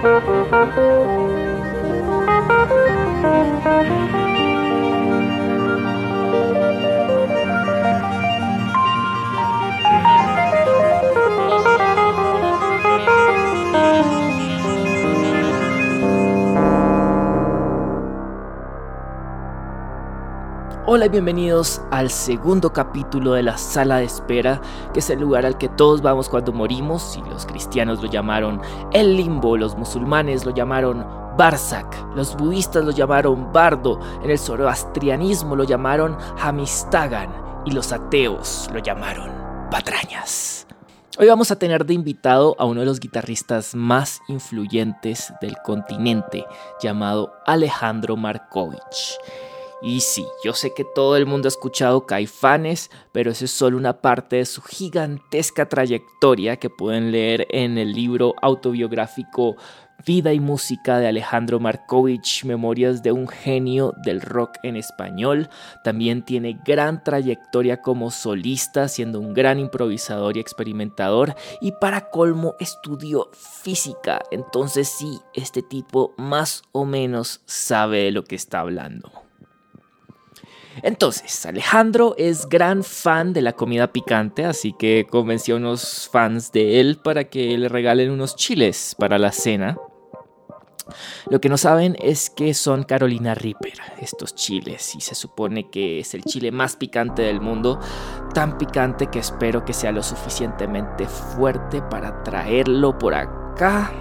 Thank you. Hola y bienvenidos al segundo capítulo de la sala de espera, que es el lugar al que todos vamos cuando morimos, y los cristianos lo llamaron el limbo, los musulmanes lo llamaron Barzak, los budistas lo llamaron Bardo, en el zoroastrianismo lo llamaron Hamistagan, y los ateos lo llamaron Patrañas. Hoy vamos a tener de invitado a uno de los guitarristas más influyentes del continente, llamado Alejandro Markovich. Y sí, yo sé que todo el mundo ha escuchado Caifanes, pero eso es solo una parte de su gigantesca trayectoria que pueden leer en el libro autobiográfico Vida y Música de Alejandro Markovich, Memorias de un genio del rock en español. También tiene gran trayectoria como solista, siendo un gran improvisador y experimentador. Y para colmo estudió física. Entonces sí, este tipo más o menos sabe de lo que está hablando. Entonces, Alejandro es gran fan de la comida picante, así que convenció a unos fans de él para que le regalen unos chiles para la cena. Lo que no saben es que son Carolina Reaper, estos chiles, y se supone que es el chile más picante del mundo, tan picante que espero que sea lo suficientemente fuerte para traerlo por acá.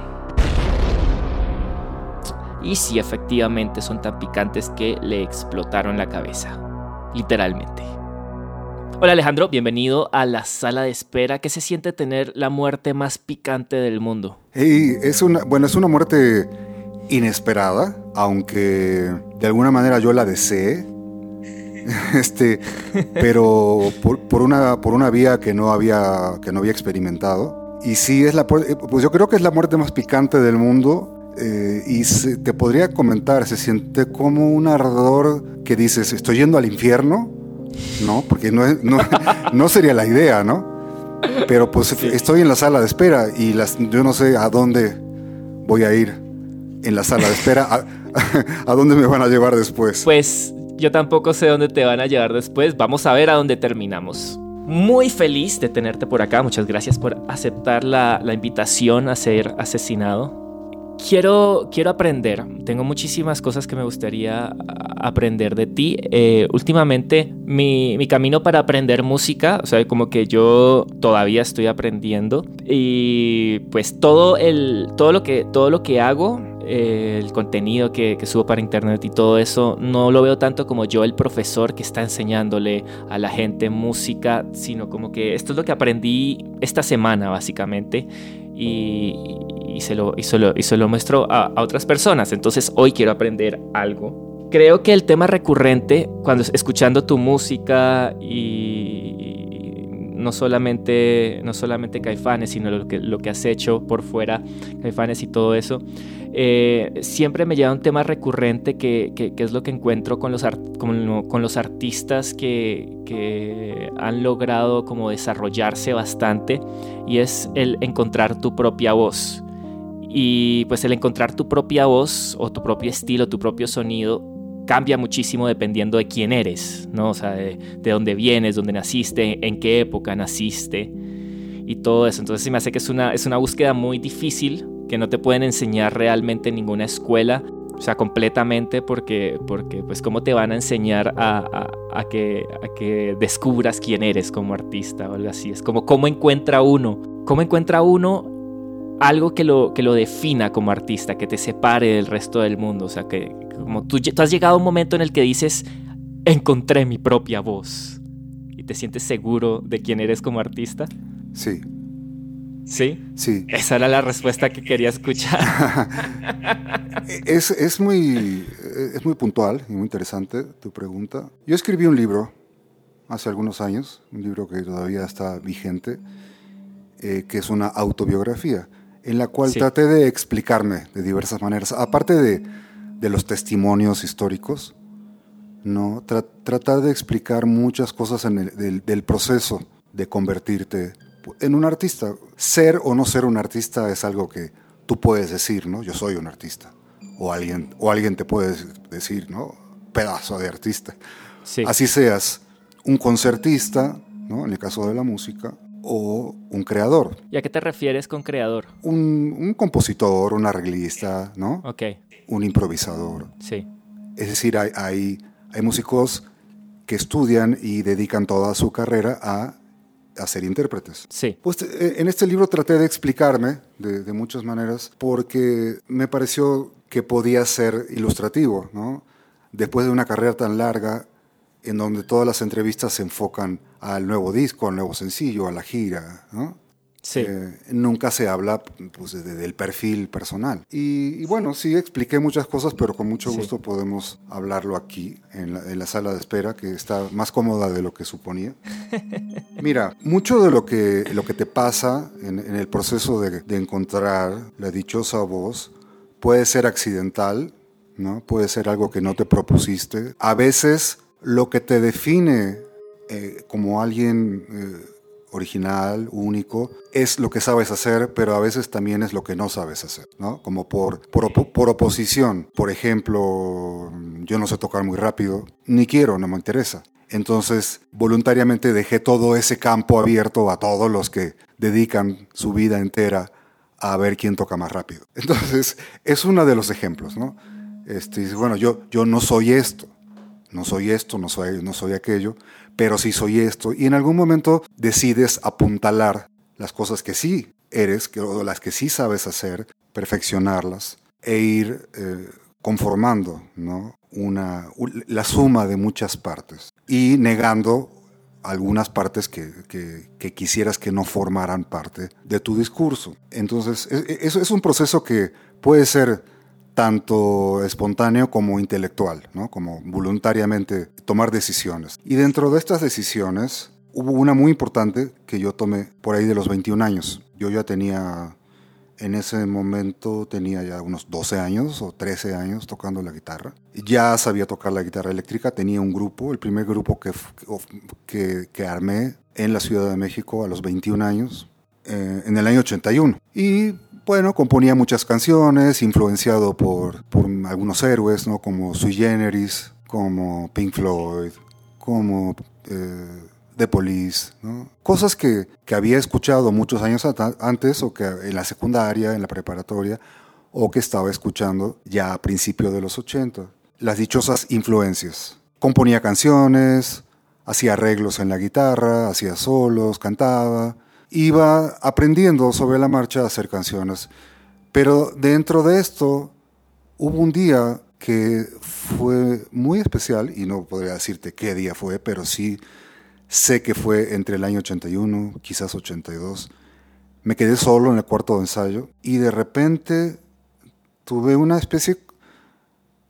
Y si efectivamente son tan picantes que le explotaron la cabeza literalmente. Hola Alejandro, bienvenido a la sala de espera. ¿Qué se siente tener la muerte más picante del mundo? es una, bueno, es una muerte inesperada, aunque de alguna manera yo la deseé. Este, pero por, una, por una vía que no, había, que no había experimentado. Y sí, es la, pues yo creo que es la muerte más picante del mundo eh, y te podría comentar, se siente como un ardor que dices, estoy yendo al infierno, ¿no? Porque no, no, sería la idea, ¿no? Pero pues estoy en la sala de espera y las, yo no sé a dónde voy a ir en la sala de espera, a, a dónde me van a llevar después. Pues yo tampoco sé dónde te van a llevar después, vamos a ver a dónde terminamos muy feliz de tenerte por acá. Muchas gracias por aceptar la, la, invitación a ser asesinado. Quiero, quiero aprender. Tengo muchísimas cosas que me gustaría aprender de ti. Eh, últimamente, mi, mi, camino para aprender música, o sea, como que yo todavía estoy aprendiendo. Y pues todo, el, todo, lo, que, todo lo que hago, eh, el contenido que, que, subo para internet y todo eso, no lo veo tanto como yo, el profesor que está enseñándole a la gente música, sino como que esto es lo que aprendí esta semana, básicamente. Y, y se lo, y se lo, muestro a, otras personas. Entonces hoy quiero aprender algo. Creo que el tema recurrente cuando escuchando tu música y no solamente, no solamente Caifanes, sino lo que, lo que has hecho por fuera, Caifanes y todo eso, eh, siempre me lleva un tema recurrente que, que, es lo que encuentro con los, con los artistas que, que, han logrado como desarrollarse bastante y es el encontrar tu propia voz. Y pues el encontrar tu propia voz o tu propio estilo, tu propio sonido, cambia muchísimo dependiendo de quién eres, ¿no? O sea, de, dónde vienes, dónde naciste, en qué época naciste y todo eso. Entonces se me hace que es una, es una búsqueda muy difícil que no te pueden enseñar realmente en ninguna escuela, o sea, completamente porque, porque pues cómo te van a enseñar a, a, que, a que descubras quién eres como artista o algo así. Es como cómo encuentra uno, cómo encuentra uno algo que lo, que lo defina como artista, que te separe del resto del mundo. O sea, que como tú, tú has llegado a un momento en el que dices, encontré mi propia voz. ¿Y te sientes seguro de quién eres como artista? Sí. ¿Sí? Sí. Esa era la respuesta que quería escuchar. es, es, muy, es muy puntual y muy interesante tu pregunta. Yo escribí un libro hace algunos años, un libro que todavía está vigente, eh, que es una autobiografía en la cual traté de explicarme de diversas maneras, aparte de, de los testimonios históricos, ¿no? tratar de explicar muchas cosas en el, del, proceso de convertirte en un artista. Ser o no ser un artista es algo que tú puedes decir, ¿no? Yo soy un artista. O alguien, o alguien te puede decir, ¿no? Pedazo de artista. Así seas un concertista, ¿no? En el caso de la música, o un creador. ¿Y a qué te refieres con creador? Un, compositor, un arreglista, ¿no? Ok. Un improvisador. Sí. Es decir, hay, hay, hay músicos que estudian y dedican toda su carrera a, a ser intérpretes. Sí. Pues eh, en este libro traté de explicarme de, de, muchas maneras porque me pareció que podía ser ilustrativo, ¿no? Después de una carrera tan larga, en donde todas las entrevistas se enfocan al nuevo disco, al nuevo sencillo, a la gira, ¿no? Sí. Eh, nunca se habla pues, del perfil personal. Y, bueno, sí expliqué muchas cosas, pero con mucho gusto podemos hablarlo aquí, en la, sala de espera, que está más cómoda de lo que suponía. Mira, mucho de lo que, lo que te pasa en, el proceso de, de encontrar la dichosa voz puede ser accidental, ¿no? puede ser algo que no te propusiste. A veces lo que te define eh, como alguien eh, original, único, es lo que sabes hacer, pero a veces también es lo que no sabes hacer, ¿no? Como por, por, oposición. Por ejemplo, yo no sé tocar muy rápido, ni quiero, no me interesa. Entonces, voluntariamente dejé todo ese campo abierto a todos los que dedican su vida entera a ver quién toca más rápido. Entonces, es uno de los ejemplos, ¿no? Este, bueno, yo, yo no soy esto, no soy esto, no soy, no soy aquello, pero sí soy esto. Y en algún momento decides apuntalar las cosas que sí eres, que, o las que sí sabes hacer, perfeccionarlas e ir eh, conformando ¿no? Una, la suma de muchas partes y negando algunas partes que, que, quisieras que no formaran parte de tu discurso. Entonces, e, e, eso es un proceso que puede ser tanto espontáneo como intelectual, ¿no? como voluntariamente tomar decisiones. Y dentro de estas decisiones hubo una muy importante que yo tomé por ahí de los 21 años. Yo ya tenía, en ese momento tenía ya unos 12 años o 13 años tocando la guitarra. Ya sabía tocar la guitarra eléctrica, tenía un grupo, el primer grupo que, que, que armé en la Ciudad de México a los 21 años, eh, en el año 81. Y bueno, componía muchas canciones, influenciado por, por algunos héroes, ¿no? Como Sui Generis, como Pink Floyd, como eh, The Police, ¿no? Cosas que, que, había escuchado muchos años antes o que en la secundaria, en la preparatoria, o que estaba escuchando ya a principios de los 80. Las dichosas influencias. Componía canciones, hacía arreglos en la guitarra, hacía solos, cantaba iba aprendiendo sobre la marcha a hacer canciones. Pero dentro de esto hubo un día que fue muy especial, y no podría decirte qué día fue, pero sí sé que fue entre el año 81, quizás 82. Me quedé solo en el cuarto de ensayo y de repente tuve una especie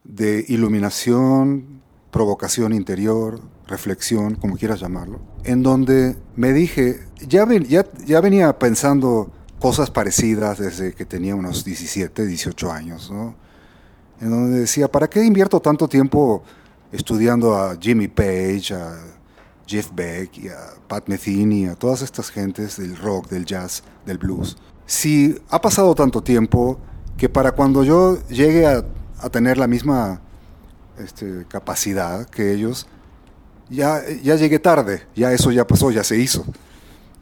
de iluminación, provocación interior, reflexión, como quieras llamarlo, en donde me dije, ya, ya, ya venía pensando cosas parecidas desde que tenía unos 17, 18 años, ¿no? En donde decía, ¿para qué invierto tanto tiempo estudiando a Jimmy Page, a Jeff Beck y a Pat Metheny, a todas estas gentes del rock, del jazz, del blues? Si ha pasado tanto tiempo que para cuando yo llegue a, a tener la misma este, capacidad que ellos, ya, ya llegué tarde, ya eso ya pasó, ya se hizo.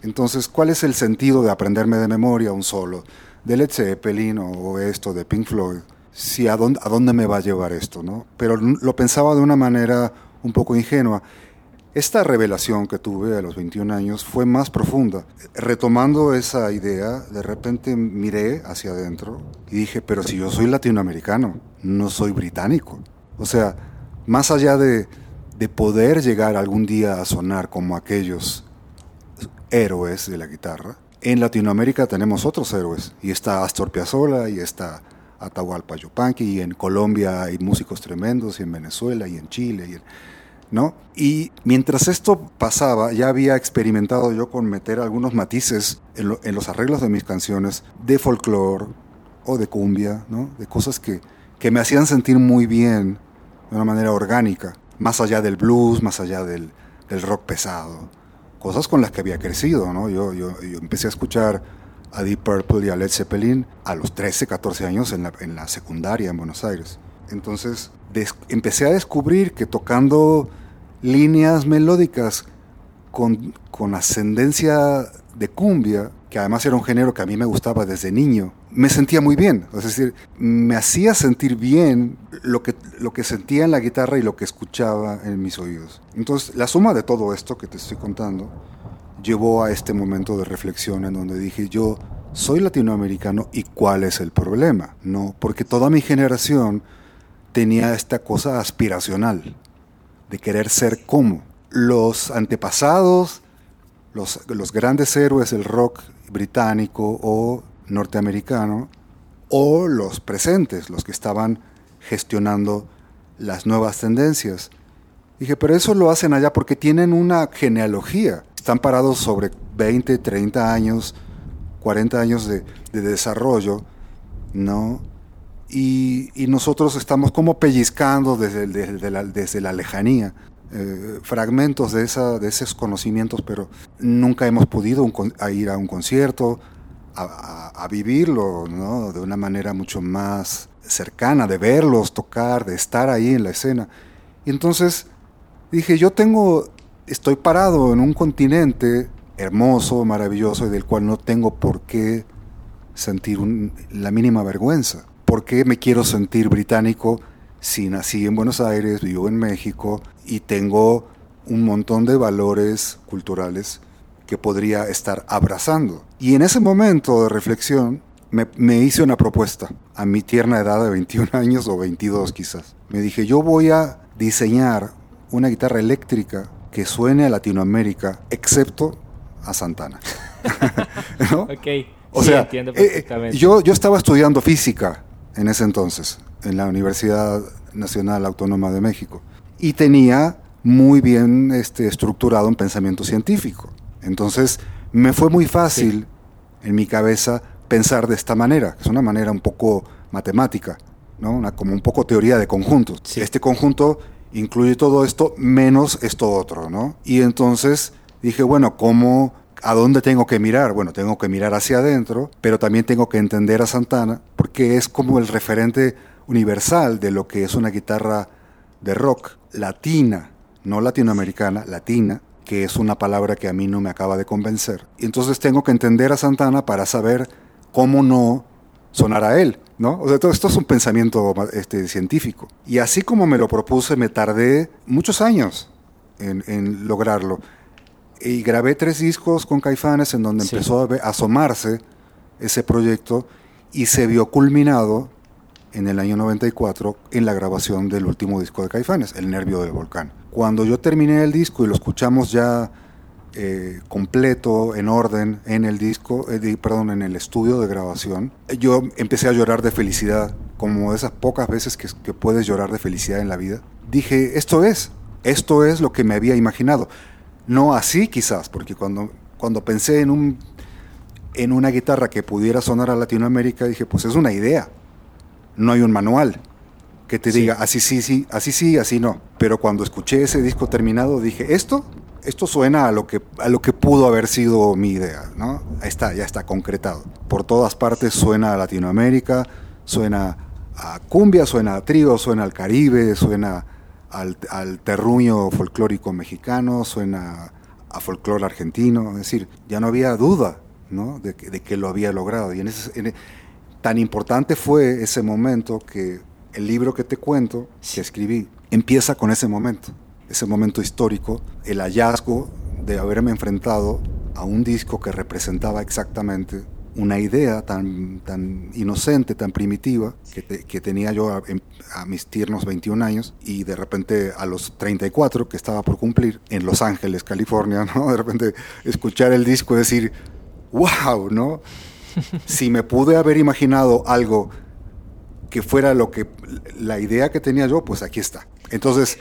Entonces, ¿cuál es el sentido de aprenderme de memoria un solo? De Led Zeppelin o esto, de Pink Floyd. Si a dónde, a dónde me va a llevar esto, ¿no? Pero lo pensaba de una manera un poco ingenua. Esta revelación que tuve a los 21 años fue más profunda. Retomando esa idea, de repente miré hacia adentro y dije, pero si yo soy latinoamericano, no soy británico. O sea, más allá de, de poder llegar algún día a sonar como aquellos héroes de la guitarra, en Latinoamérica tenemos otros héroes, y está Astor Piazzolla, y está Atahualpa Yupanqui, y en Colombia hay músicos tremendos, y en Venezuela, y en Chile, y ¿no? Y mientras esto pasaba, ya había experimentado yo con meter algunos matices en, los arreglos de mis canciones de folclore o de cumbia, ¿no? De cosas que, que me hacían sentir muy bien de una manera orgánica, más allá del blues, más allá del, del rock pesado cosas con las que había crecido, ¿no? Yo, yo, empecé a escuchar a Deep Purple y a Led Zeppelin a los 13, 14 años en la, en la secundaria en Buenos Aires. Entonces empecé a descubrir que tocando líneas melódicas con, con ascendencia de cumbia, que además era un género que a mí me gustaba desde niño, me sentía muy bien. Es decir, me hacía sentir bien lo que, lo que sentía en la guitarra y lo que escuchaba en mis oídos. Entonces, la suma de todo esto que te estoy contando llevó a este momento de reflexión en donde dije, yo soy latinoamericano y cuál es el problema, ¿no? Porque toda mi generación tenía esta cosa aspiracional de querer ser como los antepasados, los, los grandes héroes del rock británico o norteamericano, o los presentes, los que estaban gestionando las nuevas tendencias. Dije, pero eso lo hacen allá porque tienen una genealogía. Están parados sobre 20, 30 años, 40 años de, desarrollo, ¿no? Y, nosotros estamos como pellizcando desde, desde, la, desde la lejanía. Eh, fragmentos de, esa, de esos conocimientos, pero nunca hemos podido ir a un concierto, a, vivirlo de una manera mucho más cercana, de verlos tocar, de estar ahí en la escena. Y entonces dije, yo tengo, estoy parado en un continente hermoso, maravilloso, y del cual no tengo por qué sentir la mínima vergüenza. ¿Por qué me quiero sentir británico si nací en Buenos Aires, vivo en México y tengo un montón de valores culturales que podría estar abrazando. Y en ese momento de reflexión me, hice una propuesta a mi tierna edad de 21 años o 22 quizás. Me dije, yo voy a diseñar una guitarra eléctrica que suene a Latinoamérica, excepto a Santana. Ok. O sea, entiendo eh, eh, perfectamente. yo, yo estaba estudiando física en ese entonces, en la Universidad Nacional Autónoma de México, y tenía muy bien este, estructurado un pensamiento científico. Entonces, me fue muy fácil en mi cabeza pensar de esta manera, que es una manera un poco matemática, ¿no? Una, como un poco teoría de conjuntos. Este conjunto incluye todo esto menos esto otro, ¿no? Y entonces dije, bueno, ¿cómo, a dónde tengo que mirar? Bueno, tengo que mirar hacia adentro, pero también tengo que entender a Santana, porque es como el referente universal de lo que es una guitarra de rock latina, no latinoamericana, latina, que es una palabra que a mí no me acaba de convencer. Y entonces tengo que entender a Santana para saber cómo no sonar a él, ¿no? O sea, todo esto es un pensamiento este, científico. Y así como me lo propuse, me tardé muchos años en, lograrlo. Y grabé tres discos con Caifanes en donde empezó a asomarse ese proyecto y se vio culminado en el año 94 en la grabación del último disco de Caifanes, El Nervio del Volcán. Cuando yo terminé el disco y lo escuchamos ya eh, completo, en orden, en el disco, eh, perdón, en el estudio de grabación, yo empecé a llorar de felicidad, como esas pocas veces que, que puedes llorar de felicidad en la vida. Dije, esto es, esto es lo que me había imaginado. No así quizás, porque cuando, cuando pensé en, un, en una guitarra que pudiera sonar a Latinoamérica, dije, pues es una idea no hay un manual que te diga así sí, sí, así sí, así no. Pero cuando escuché ese disco terminado dije, esto, esto suena a lo que, a lo que pudo haber sido mi idea, ¿no? Ahí está, ya está concretado. Por todas partes suena a Latinoamérica, suena a cumbia, suena a trío, suena al Caribe, suena al, terruño folclórico mexicano, suena a folclore argentino, es decir, ya no había duda ¿no? de, que, de que lo había logrado. Y en ese, Tan importante fue ese momento que el libro que te cuento, que escribí, empieza con ese momento, ese momento histórico, el hallazgo de haberme enfrentado a un disco que representaba exactamente una idea tan, tan inocente, tan primitiva, que, tenía yo a, a, mis tiernos 21 años y de repente a los 34 que estaba por cumplir en Los Ángeles, California, ¿no? De repente escuchar el disco y decir, wow, ¿no? si me pude haber imaginado algo que fuera lo que la idea que tenía yo, pues aquí está. Entonces,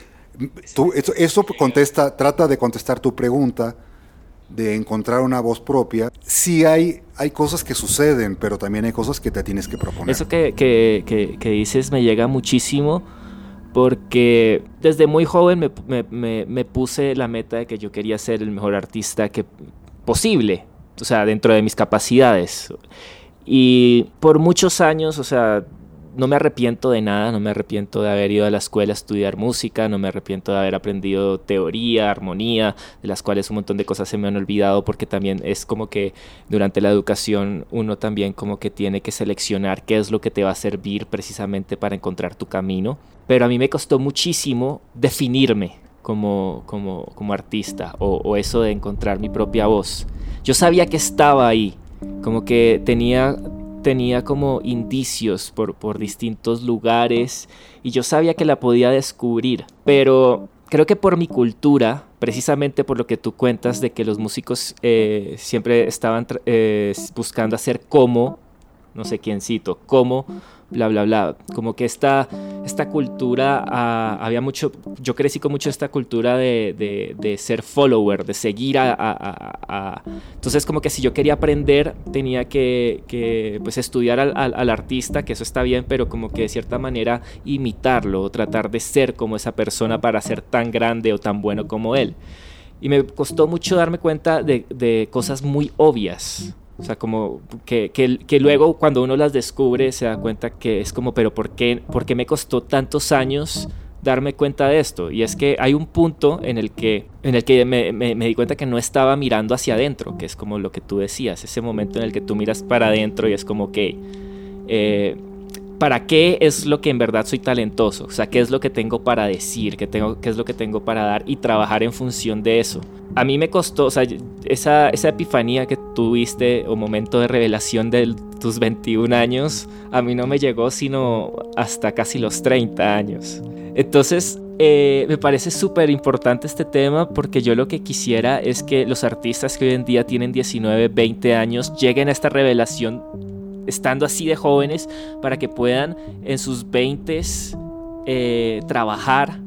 eso, contesta, trata de contestar tu pregunta de encontrar una voz propia. Sí hay, hay cosas que suceden, pero también hay cosas que te tienes que proponer. Eso que, que, que, dices me llega muchísimo porque desde muy joven me, puse la meta de que yo quería ser el mejor artista que posible, o sea, dentro de mis capacidades. Y por muchos años, o sea, no me arrepiento de nada, no me arrepiento de haber ido a la escuela a estudiar música, no me arrepiento de haber aprendido teoría, armonía, de las cuales un montón de cosas se me han olvidado porque también es como que durante la educación uno también como que tiene que seleccionar qué es lo que te va a servir precisamente para encontrar tu camino. Pero a mí me costó muchísimo definirme como, como, como artista o, o eso de encontrar mi propia voz. Yo sabía que estaba ahí, como que tenía tenía como indicios por, por distintos lugares y yo sabía que la podía descubrir, pero creo que por mi cultura, precisamente por lo que tú cuentas de que los músicos eh, siempre estaban eh, buscando hacer como, no sé quién cito, como bla, bla, bla. Como que esta, esta cultura, ah, había mucho, yo crecí con mucho esta cultura de, de, ser follower, de seguir a, Entonces como que si yo quería aprender tenía que, pues estudiar al, artista, que eso está bien, pero como que de cierta manera imitarlo, o tratar de ser como esa persona para ser tan grande o tan bueno como él. Y me costó mucho darme cuenta de cosas muy obvias o sea, como que, que, luego cuando uno las descubre se da cuenta que es como, pero ¿por qué, por qué me costó tantos años darme cuenta de esto? Y es que hay un punto en el que, en el que me, me, di cuenta que no estaba mirando hacia adentro, que es como lo que tú decías, ese momento en el que tú miras para adentro y es como que... Eh, para qué es lo que en verdad soy talentoso, o sea, qué es lo que tengo para decir, qué, tengo, qué es lo que tengo para dar y trabajar en función de eso. A mí me costó, o sea, esa, esa epifanía que tuviste o momento de revelación de tus 21 años, a mí no me llegó sino hasta casi los 30 años. Entonces, eh, me parece súper importante este tema porque yo lo que quisiera es que los artistas que hoy en día tienen 19, 20 años lleguen a esta revelación estando así de jóvenes para que puedan en sus 20 eh, trabajar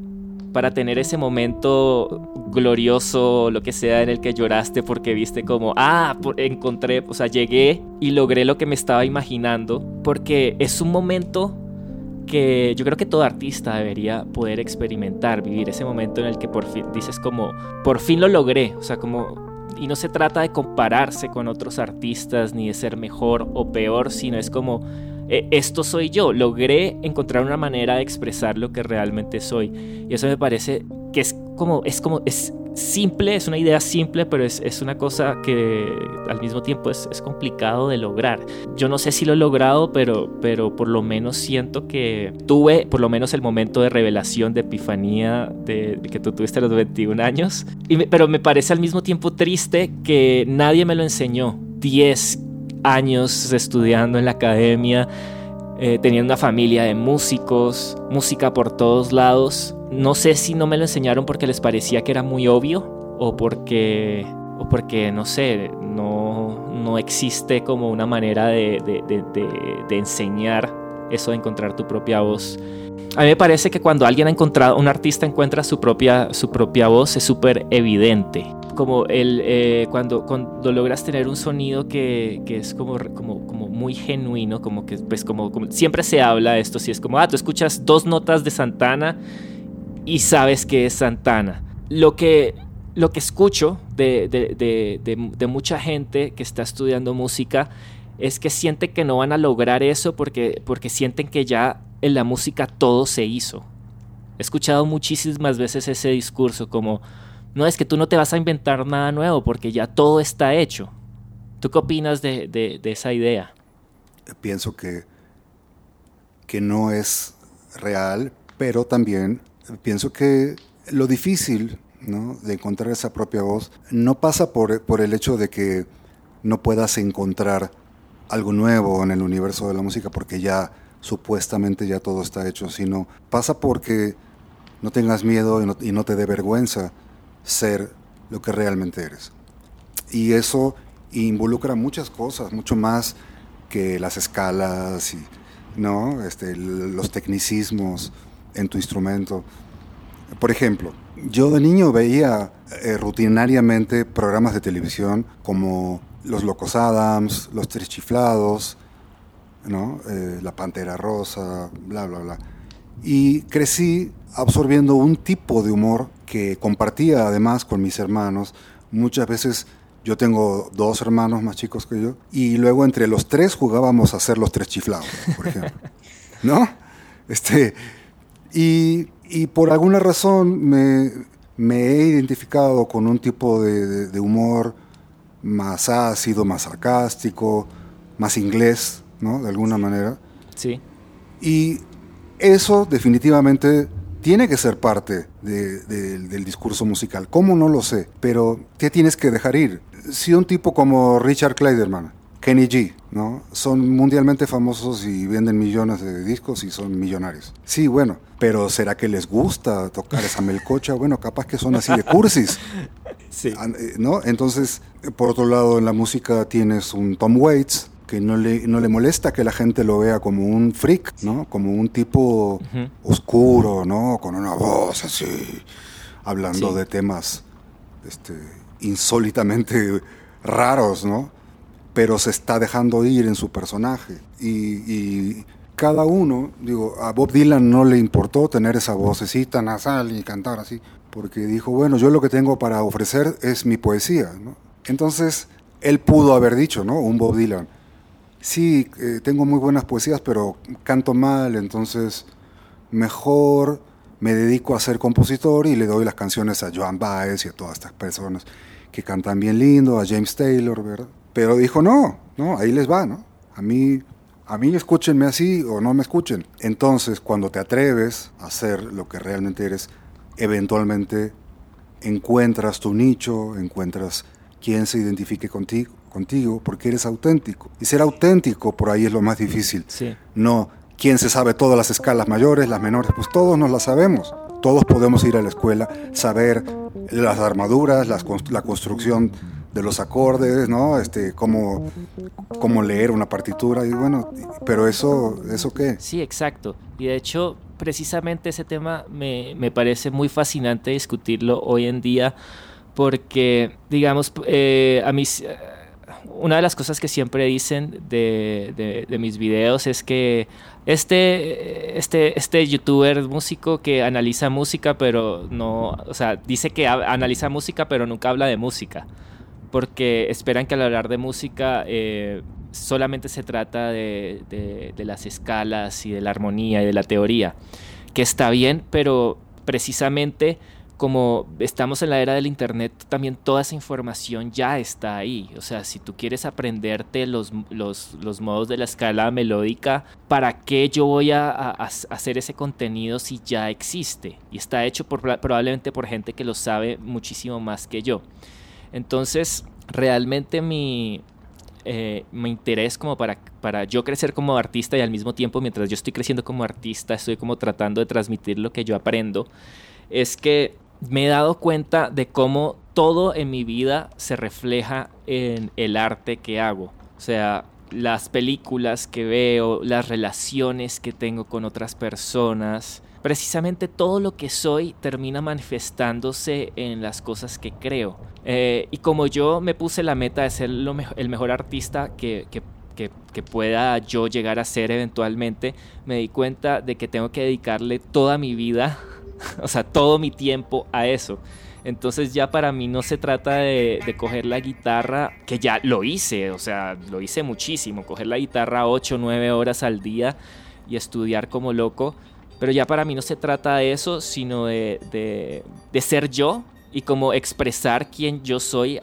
para tener ese momento glorioso, lo que sea, en el que lloraste porque viste como, ah, encontré, o sea, llegué y logré lo que me estaba imaginando, porque es un momento que yo creo que todo artista debería poder experimentar, vivir ese momento en el que por fin dices como, por fin lo logré, o sea, como y no se trata de compararse con otros artistas ni de ser mejor o peor, sino es como eh, esto soy yo, logré encontrar una manera de expresar lo que realmente soy. Y eso me parece que es como, es como, es simple, es una idea simple, pero es, es una cosa que al mismo tiempo es, es, complicado de lograr. Yo no sé si lo he logrado, pero, pero por lo menos siento que tuve por lo menos el momento de revelación, de epifanía de, que tú tuviste a los 21 años. Y pero me parece al mismo tiempo triste que nadie me lo enseñó. 10 años estudiando en la academia, eh, teniendo una familia de músicos, música por todos lados no sé si no me lo enseñaron porque les parecía que era muy obvio o porque, o porque no sé, no, no existe como una manera de, enseñar eso de encontrar tu propia voz. A mí me parece que cuando alguien ha encontrado, un artista encuentra su propia, su propia voz, es súper evidente. Como el, eh, cuando, cuando logras tener un sonido que, es como, como, como muy genuino, como que pues como, siempre se habla esto, si es como, ah, tú escuchas dos notas de Santana y sabes que es Santana. Lo que, lo que escucho de, mucha gente que está estudiando música es que sienten que no van a lograr eso porque, porque sienten que ya en la música todo se hizo. He escuchado muchísimas veces ese discurso como, no es que tú no te vas a inventar nada nuevo porque ya todo está hecho. ¿Tú qué opinas de, esa idea? Pienso que, que no es real, pero también pienso que lo difícil de encontrar esa propia voz no pasa por, por el hecho de que no puedas encontrar algo nuevo en el universo de la música porque ya supuestamente ya todo está hecho, sino pasa porque no tengas miedo y no, te dé vergüenza ser lo que realmente eres. Y eso involucra muchas cosas, mucho más que las escalas y ¿no? este, los tecnicismos en tu instrumento. Por ejemplo, yo de niño veía eh, rutinariamente programas de televisión como Los Locos Adams, Los Tres Chiflados, ¿no? Eh, la Pantera Rosa, bla, bla, bla. Y crecí absorbiendo un tipo de humor que compartía además con mis hermanos. Muchas veces yo tengo dos hermanos más chicos que yo y luego entre los tres jugábamos a ser los tres chiflados, por ejemplo. ¿No? Este, y, y por alguna razón me, me, he identificado con un tipo de, de, humor más ácido, más sarcástico, más inglés, ¿no? De alguna manera. Sí. Y eso definitivamente tiene que ser parte del discurso musical. ¿Cómo no lo sé? Pero ¿qué tienes que dejar ir? Si un tipo como Richard Kleiderman, Kenny G, ¿no? Son mundialmente famosos y venden millones de discos y son millonarios. Sí, bueno, pero ¿será que les gusta tocar esa melcocha? Bueno, capaz que son así de cursis. Sí. Ah, eh, ¿No? Entonces, por otro lado, en la música tienes un Tom Waits, que no le, no le molesta que la gente lo vea como un freak, ¿no? Como un tipo oscuro, ¿no? Con una voz así, hablando de temas este, insólitamente raros, ¿no? Pero se está dejando ir en su personaje. Y, cada uno, digo, a Bob Dylan no le importó tener esa vocecita nasal y cantar así, porque dijo, bueno, yo lo que tengo para ofrecer es mi poesía, ¿no? Entonces, él pudo haber dicho, ¿no? Un Bob Dylan sí, eh, tengo muy buenas poesías, pero canto mal, entonces mejor me dedico a ser compositor y le doy las canciones a Joan Baez y a todas estas personas que cantan bien lindo, a James Taylor, ¿verdad? Pero dijo, no, no, ahí les va, ¿no? A mí, a mí escúchenme así o no me escuchen. Entonces, cuando te atreves a hacer lo que realmente eres, eventualmente encuentras tu nicho, encuentras quien se identifique contigo contigo porque eres auténtico. Y ser auténtico por ahí es lo más difícil. No, ¿quién se sabe todas las escalas mayores, las menores? Pues todos nos las sabemos. Todos podemos ir a la escuela, saber las armaduras, la construcción de los acordes, ¿no? Este, cómo, cómo leer una partitura y bueno, pero eso, ¿eso qué? Sí, exacto. Y de hecho, precisamente ese tema me, me parece muy fascinante discutirlo hoy en día porque, digamos, eh, a mis una de las cosas que siempre dicen de, mis videos es que este, este, este youtuber músico que analiza música, pero no, o sea, dice que analiza música, pero nunca habla de música. Porque esperan que al hablar de música eh, solamente se trata de, de las escalas y de la armonía y de la teoría. Que está bien, pero precisamente como estamos en la era del Internet, también toda esa información ya está ahí. O sea, si tú quieres aprenderte los, los, modos de la escala melódica, ¿para qué yo voy a, hacer ese contenido si ya existe? Y está hecho por, probablemente por gente que lo sabe muchísimo más que yo. Entonces, realmente mi, eh, mi interés como para, para yo crecer como artista y al mismo tiempo mientras yo estoy creciendo como artista estoy como tratando de transmitir lo que yo aprendo es que me he dado cuenta de cómo todo en mi vida se refleja en el arte que hago. O sea, las películas que veo, las relaciones que tengo con otras personas. Precisamente todo lo que soy termina manifestándose en las cosas que creo. Eh, y como yo me puse la meta de ser el mejor artista que, que pueda yo llegar a ser eventualmente, me di cuenta de que tengo que dedicarle toda mi vida o sea, todo mi tiempo a eso. Entonces ya para mí no se trata de, coger la guitarra, que ya lo hice, o sea, lo hice muchísimo, coger la guitarra 8 o 9 horas al día y estudiar como loco. Pero ya para mí no se trata de eso, sino de, de ser yo y como expresar quién yo soy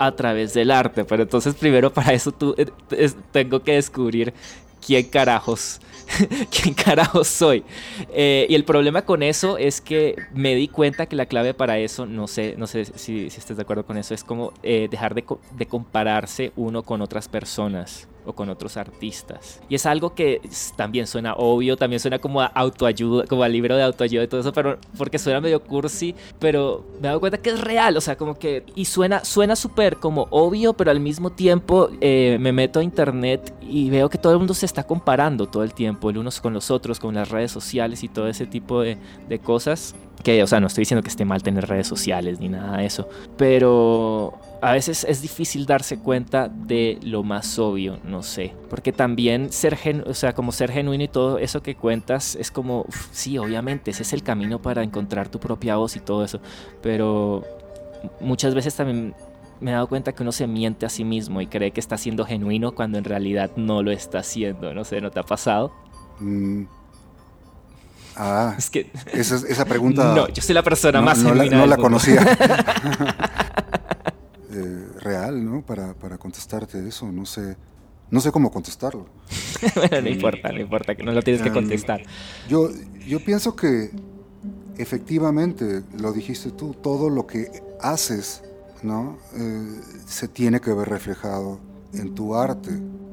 a través del arte. Pero entonces primero para eso tú, eh, tengo que descubrir quién carajos ¿quién carajo soy? Eh, y el problema con eso es que me di cuenta que la clave para eso, no sé, no sé si, si estás de acuerdo con eso, es como eh, dejar de, de compararse uno con otras personas o con otros artistas. Y es algo que también suena obvio, también suena como a autoayuda, como a libro de autoayuda y todo eso, pero porque suena medio cursi, pero me he cuenta que es real, o sea, como que, y suena suena súper como obvio, pero al mismo tiempo eh, me meto a internet y veo que todo el mundo se está comparando todo el tiempo, el unos con los otros, con las redes sociales y todo ese tipo de, de cosas. Que, o sea, no estoy diciendo que esté mal tener redes sociales ni nada de eso, pero a veces es difícil darse cuenta de lo más obvio, no sé. Porque también ser, gen, o sea, como ser genuino y todo eso que cuentas es como, sí, obviamente, ese es el camino para encontrar tu propia voz y todo eso. Pero muchas veces también me he dado cuenta que uno se miente a sí mismo y cree que está siendo genuino cuando en realidad no lo está haciendo. No sé, ¿no te ha pasado? Mm. Ah, es que esa, pregunta. No, yo soy la persona más no no la conocía. Eh, real, ¿no? Para, para contestarte eso, no sé. No sé cómo contestarlo. bueno, no importa, no importa, que no lo tienes que em, contestar. Yo, yo pienso que efectivamente, lo dijiste tú, todo lo que haces, ¿no? Eh, se tiene que ver reflejado en tu arte,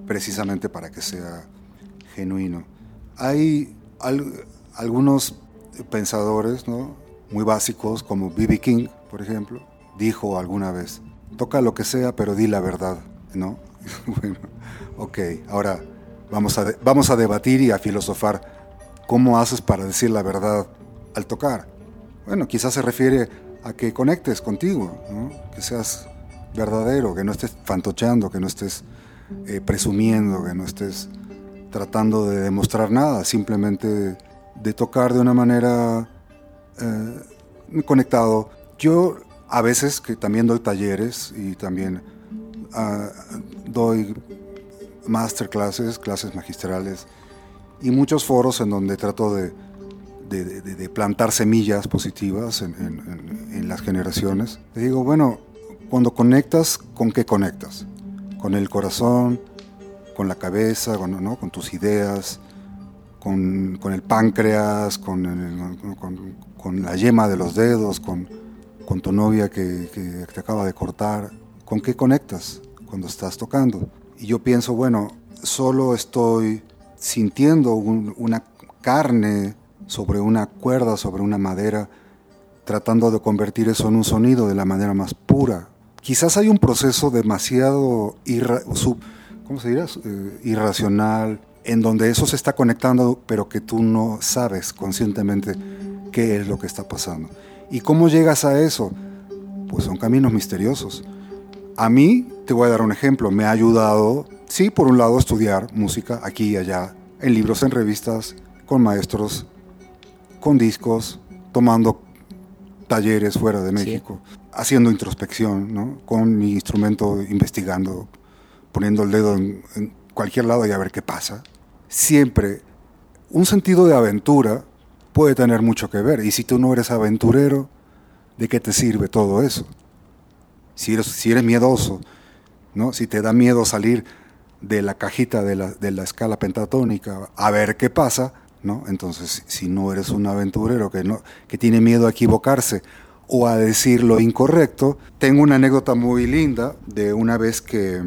precisamente para que sea genuino. Hay algunos pensadores, ¿no? Muy básicos, como B.B. King, por ejemplo, dijo alguna vez, toca lo que sea, pero di la verdad, ¿no? bueno, ok, ahora vamos a, vamos a debatir y a filosofar. ¿Cómo haces para decir la verdad al tocar? Bueno, quizás se refiere a que conectes contigo, ¿no? que seas verdadero, que no estés fantocheando, que no estés eh, presumiendo, que no estés tratando de demostrar nada, simplemente de, tocar de una manera eh, conectado. Yo a veces que también doy talleres y también ah, doy masterclasses, clases magistrales y muchos foros en donde trato de, plantar semillas positivas en, las generaciones. Te digo, bueno, cuando conectas, ¿con qué conectas? Con el corazón, con la cabeza, con, ¿no? con tus ideas, con, el páncreas, con, con la yema de los dedos, con con tu novia que, te acaba de cortar, ¿con qué conectas cuando estás tocando? Y yo pienso, bueno, solo estoy sintiendo una carne sobre una cuerda, sobre una madera, tratando de convertir eso en un sonido de la manera más pura. Quizás hay un proceso demasiado ¿cómo se eh, irracional, en donde eso se está conectando, pero que tú no sabes conscientemente qué es lo que está pasando. ¿Y cómo llegas a eso? Pues son caminos misteriosos. A mí, te voy a dar un ejemplo, me ha ayudado, sí, por un lado, estudiar música aquí y allá, en libros, en revistas, con maestros, con discos, tomando talleres fuera de México, haciendo introspección, ¿no? con mi instrumento, investigando, poniendo el dedo en, en cualquier lado y a ver qué pasa. Siempre un sentido de aventura puede tener mucho que ver. Y si tú no eres aventurero, ¿de qué te sirve todo eso? Si eres, si eres miedoso, ¿no? si te da miedo salir de la cajita de la, de la escala pentatónica a ver qué pasa, ¿no? entonces si no eres un aventurero que, no, que tiene miedo a equivocarse o a decir lo incorrecto, tengo una anécdota muy linda de una vez que,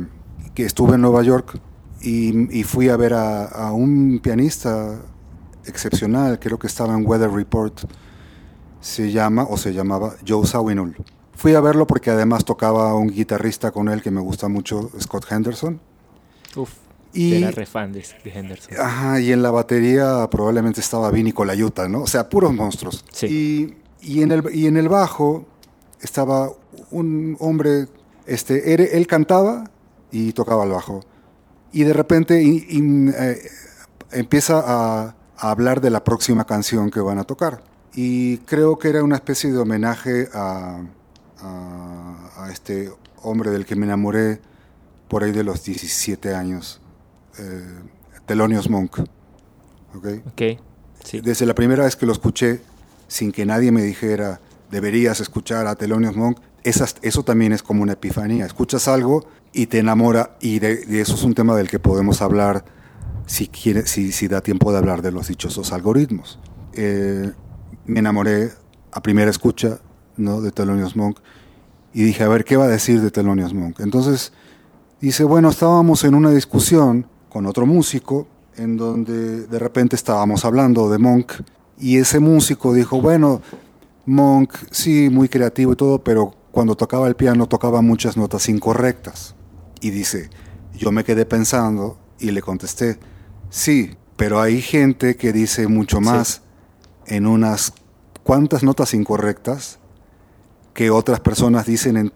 que estuve en Nueva York y, fui a ver a un pianista excepcional, creo que estaba en Weather Report, se llama o se llamaba Joe Sawinul. Fui a verlo porque además tocaba un guitarrista con él que me gusta mucho, Scott Henderson. Uf, y, era re fan de, Henderson. Ajá, y en la batería probablemente estaba Vinny Colaiuta, ¿no? O sea, puros monstruos. Sí. Y, y, en el, y en el bajo estaba un hombre, este, él, él cantaba y tocaba el bajo. Y de repente eh, empieza a a hablar de la próxima canción que van a tocar. Y creo que era una especie de homenaje a, a, este hombre del que me enamoré por ahí de los 17 años, eh, Thelonious Monk. ¿Okay? Okay, sí. Desde la primera vez que lo escuché, sin que nadie me dijera, deberías escuchar a Thelonious Monk, esas, eso también es como una epifanía. Escuchas algo y te enamora, y de, de eso es un tema del que podemos hablar si, quiere, si, si da tiempo de hablar de los dichosos algoritmos. Eh, me enamoré a primera escucha ¿no? de Thelonious Monk y dije, a ver, ¿qué va a decir de Thelonious Monk? Entonces dice, bueno, estábamos en una discusión con otro músico en donde de repente estábamos hablando de Monk y ese músico dijo, bueno, Monk sí, muy creativo y todo, pero cuando tocaba el piano tocaba muchas notas incorrectas. Y dice, yo me quedé pensando y le contesté, Sí, pero hay gente que dice mucho más en unas cuantas notas incorrectas que otras personas dicen en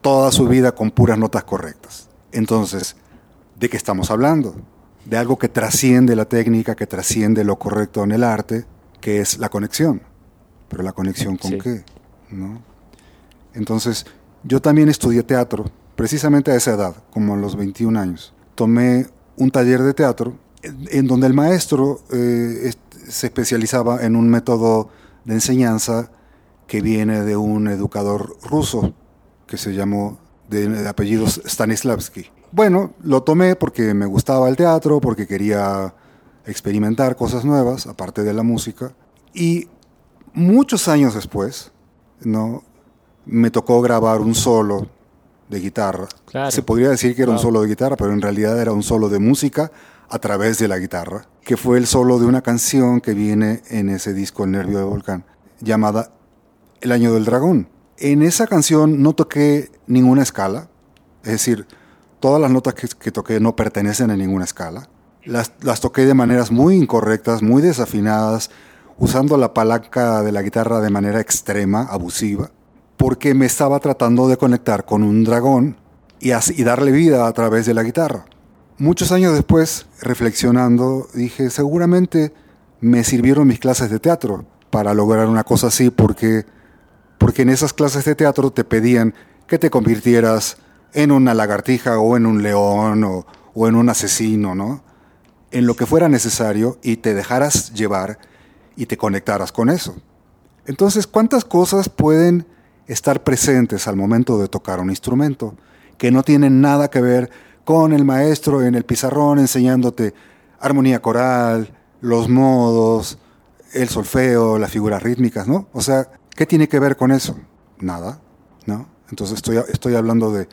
toda su vida con puras notas correctas. Entonces, ¿de qué estamos hablando? De algo que trasciende la técnica, que trasciende lo correcto en el arte, que es la conexión. Pero la conexión con qué? ¿No? Entonces, yo también estudié teatro, precisamente a esa edad, como a los 21 años. Tomé un taller de teatro en donde el maestro eh, se especializaba en un método de enseñanza que viene de un educador ruso que se llamó de, apellidos Stanislavski. Bueno, lo tomé porque me gustaba el teatro, porque quería experimentar cosas nuevas, aparte de la música. Y muchos años después, ¿no? me tocó grabar un solo de guitarra. Se podría decir que era un solo de guitarra, pero en realidad era un solo de música a través de la guitarra, que fue el solo de una canción que viene en ese disco El Nervio de Volcán, llamada El Año del Dragón. En esa canción no toqué ninguna escala, es decir, todas las notas que, toqué no pertenecen a ninguna escala. Las, las toqué de maneras muy incorrectas, muy desafinadas, usando la palanca de la guitarra de manera extrema, abusiva, porque me estaba tratando de conectar con un dragón y, y darle vida a través de la guitarra. Muchos años después, reflexionando, dije, seguramente me sirvieron mis clases de teatro para lograr una cosa así, porque, porque en esas clases de teatro te pedían que te convirtieras en una lagartija o en un león o, o en un asesino, ¿no? En lo que fuera necesario y te dejaras llevar y te conectaras con eso. Entonces, ¿cuántas cosas pueden estar presentes al momento de tocar un instrumento que no tienen nada que ver con el maestro en el pizarrón enseñándote armonía coral, los modos, el solfeo, las figuras rítmicas, ¿no? O sea, ¿qué tiene que ver con eso? Nada, ¿no? Entonces estoy, estoy hablando de,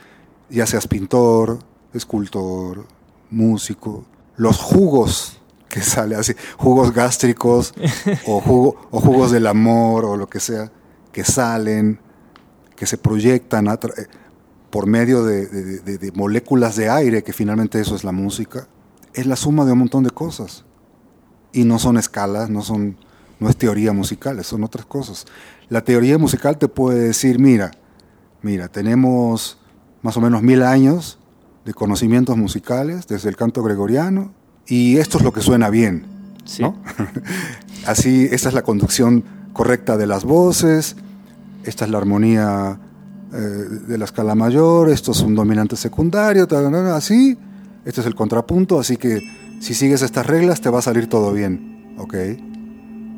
ya seas pintor, escultor, músico, los jugos que sale así, jugos gástricos o, jugo, o jugos del amor o lo que sea, que salen, que se proyectan a por medio de, moléculas de aire, que finalmente eso es la música, es la suma de un montón de cosas. Y no son escalas, no, son, no es teoría musical, son otras cosas. La teoría musical te puede decir, mira, mira, tenemos más o menos mil años de conocimientos musicales desde el canto gregoriano y esto es lo que suena bien. Así, esta es la conducción correcta de las voces, esta es la armonía eh, de la escala mayor, esto es un dominante secundario, así, este es el contrapunto, así que si sigues estas reglas te va a salir todo bien, ¿ok?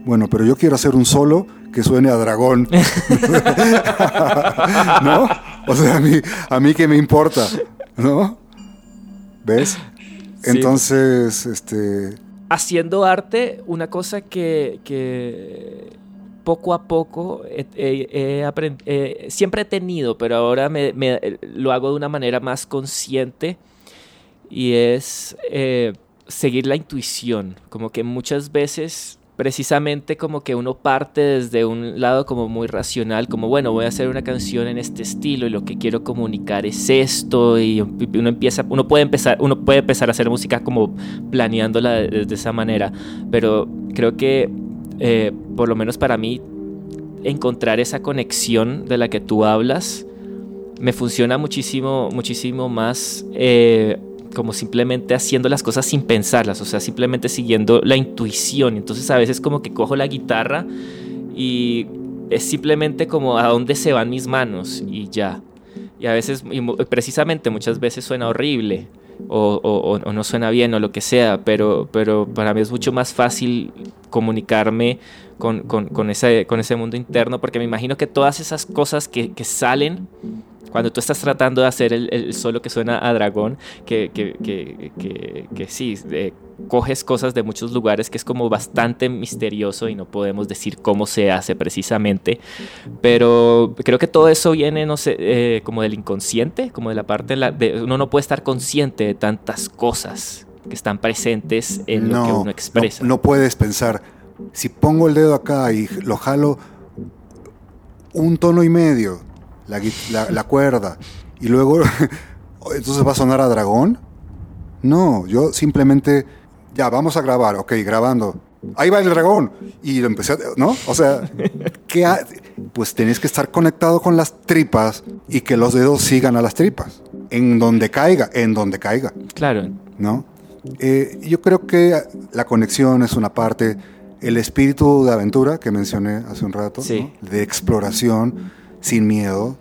Bueno, pero yo quiero hacer un solo que suene a dragón. ¿No? O sea, a mí, a mí qué me importa, ¿no? ¿Ves? Entonces, este... Haciendo arte, una cosa que, que poco a poco siempre he tenido, pero ahora me, lo hago de una manera más consciente y es eh, seguir la intuición. Como que muchas veces precisamente como que uno parte desde un lado como muy racional, como bueno, voy a hacer una canción en este estilo y lo que quiero comunicar es esto y uno empieza, uno puede empezar, uno puede empezar a hacer música como planeándola de, de esa manera, pero creo que eh, por lo menos para mí, encontrar esa conexión de la que tú hablas me funciona muchísimo, muchísimo más eh, como simplemente haciendo las cosas sin pensarlas, o sea, simplemente siguiendo la intuición. Entonces a veces como que cojo la guitarra y es simplemente como a dónde se van mis manos y ya. Y a veces, precisamente muchas veces suena horrible o, no suena bien o lo que sea, pero, pero para mí es mucho más fácil comunicarme con, con, ese, con ese mundo interno, porque me imagino que todas esas cosas que, que salen cuando tú estás tratando de hacer el, solo que suena a dragón, que, que, que, que sí, coges cosas de muchos lugares que es como bastante misterioso y no podemos decir cómo se hace precisamente, pero creo que todo eso viene, no sé, eh, como del inconsciente, como de la parte de, uno no puede estar consciente de tantas cosas que están presentes en lo que uno expresa. No, no puedes pensar, si pongo el dedo acá y lo jalo un tono y medio, la, cuerda, y luego, entonces va a sonar a dragón. No, yo simplemente, ya, vamos a grabar, ok, grabando. Ahí va el dragón. Y lo empecé, ¿no? O sea, ¿qué pues tenés que estar conectado con las tripas y que los dedos sigan a las tripas. En donde caiga, en donde caiga. Claro. ¿No? Eh, yo creo que la conexión es una parte, el espíritu de aventura que mencioné hace un rato, de exploración sin miedo.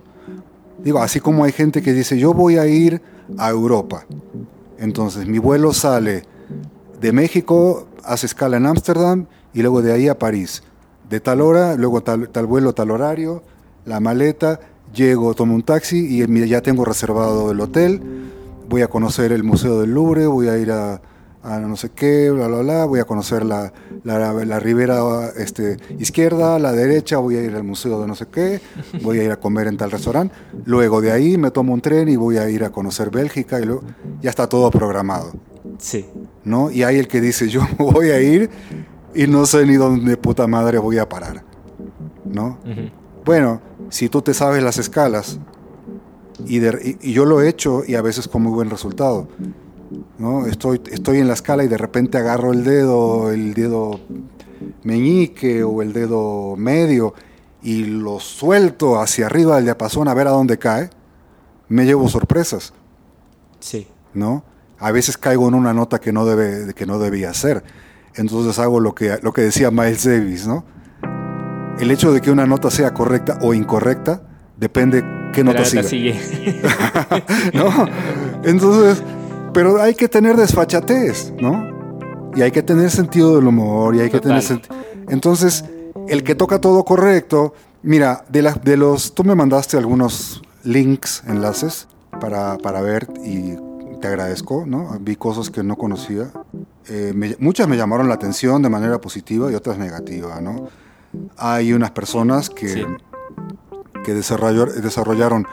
Digo, así como hay gente que dice, yo voy a ir a Europa. Entonces mi vuelo sale de México, hace escala en Ámsterdam y luego de ahí a París. De tal hora, luego tal, vuelo, tal horario, la maleta, llego, tomo un taxi y ya tengo reservado el hotel voy a conocer el Museo del Louvre, voy a ir a, no sé qué, bla, bla, bla, voy a conocer la, la, ribera este, izquierda, la derecha, voy a ir al museo de no sé qué, voy a ir a comer en tal restaurante, luego de ahí me tomo un tren y voy a ir a conocer Bélgica y luego ya está todo programado. Sí. ¿No? Y hay el que dice, yo voy a ir y no sé ni dónde puta madre voy a parar. ¿No? Bueno, si tú te sabes las escalas, y, yo lo he hecho y a veces con muy buen resultado. ¿No? Estoy, estoy en la escala y de repente agarro el dedo, el dedo meñique o el dedo medio y lo suelto hacia arriba del diapasón a ver a dónde cae, me llevo sorpresas. Sí. ¿No? A veces caigo en una nota que no, debe, que no debía ser. Entonces hago lo que, lo que decía Miles Davis, ¿no? El hecho de que una nota sea correcta o incorrecta depende qué nota sigue. ¿No? Entonces, pero hay que tener desfachatez, ¿no? Y hay que tener sentido del humor y hay que tener Entonces, el que toca todo correcto, mira, de, la, de los, tú me mandaste algunos links, enlaces para, para ver y te agradezco, ¿no? Vi cosas que no conocía. Eh, muchas me llamaron la atención de manera positiva y otras negativa, ¿no? Hay unas personas que que desarrollaron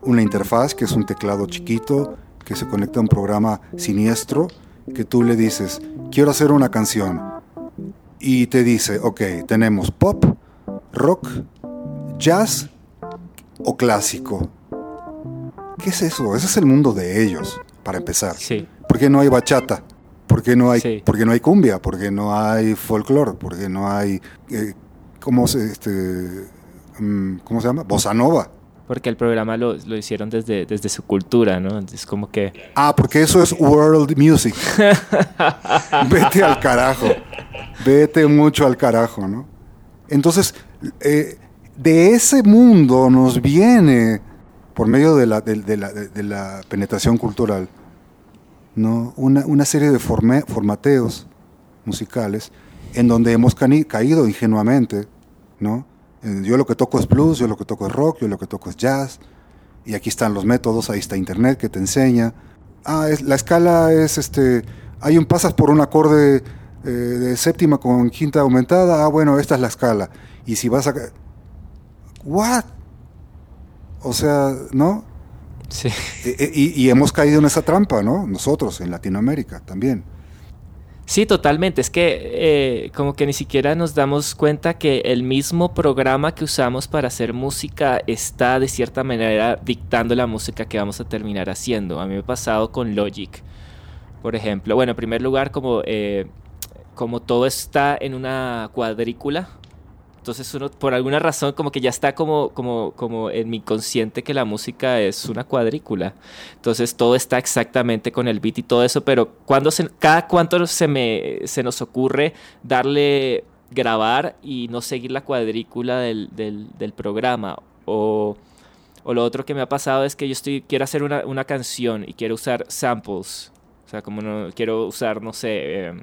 una interfaz que es un teclado chiquito que se conecta a un programa siniestro que tú le dices, quiero hacer una canción. Y te dice, ok, tenemos pop, rock, jazz o clásico. ¿Qué es eso? Ese es el mundo de ellos, para empezar. Sí. ¿Por qué no hay bachata? ¿Por qué no hay, no hay cumbia? ¿Por qué no hay folclore? ¿Por qué no hay... Eh, ¿Cómo se...? Este, Mm, ¿cómo se llama? Bossa Nova. Porque el programa lo, lo, hicieron desde, desde su cultura, ¿no? Es como que... Ah, porque eso es world music. Vete al carajo. Vete mucho al carajo, ¿no? Entonces, eh, de ese mundo nos viene, por medio de la, de, la, de la penetración cultural, ¿no? Una, una serie de formateos musicales en donde hemos caído ingenuamente, ¿no? Eh, yo lo que toco es blues, yo lo que toco es rock, yo lo que toco es jazz. Y aquí están los métodos, ahí está internet que te enseña. Ah, es, la escala es este. Hay un pasas por un acorde eh, de séptima con quinta aumentada. Ah, bueno, esta es la escala. Y si vas a. ¿What? O sea, ¿no? Sí. E, e, y hemos caído en esa trampa, ¿no? Nosotros, en Latinoamérica también. Sí, totalmente. Es que eh, como que ni siquiera nos damos cuenta que el mismo programa que usamos para hacer música está de cierta manera dictando la música que vamos a terminar haciendo. A mí me ha pasado con Logic, por ejemplo. Bueno, en primer lugar, como, eh, como todo está en una cuadrícula, entonces uno por alguna razón como que ya está como, como, como en mi consciente que la música es una cuadrícula. Entonces todo está exactamente con el beat y todo eso, pero cuando se, cada cuánto se, me, se nos ocurre darle grabar y no seguir la cuadrícula del, del, programa. O, o, lo otro que me ha pasado es que yo estoy, quiero hacer una, una canción y quiero usar samples. O sea, como no quiero usar, no sé, em,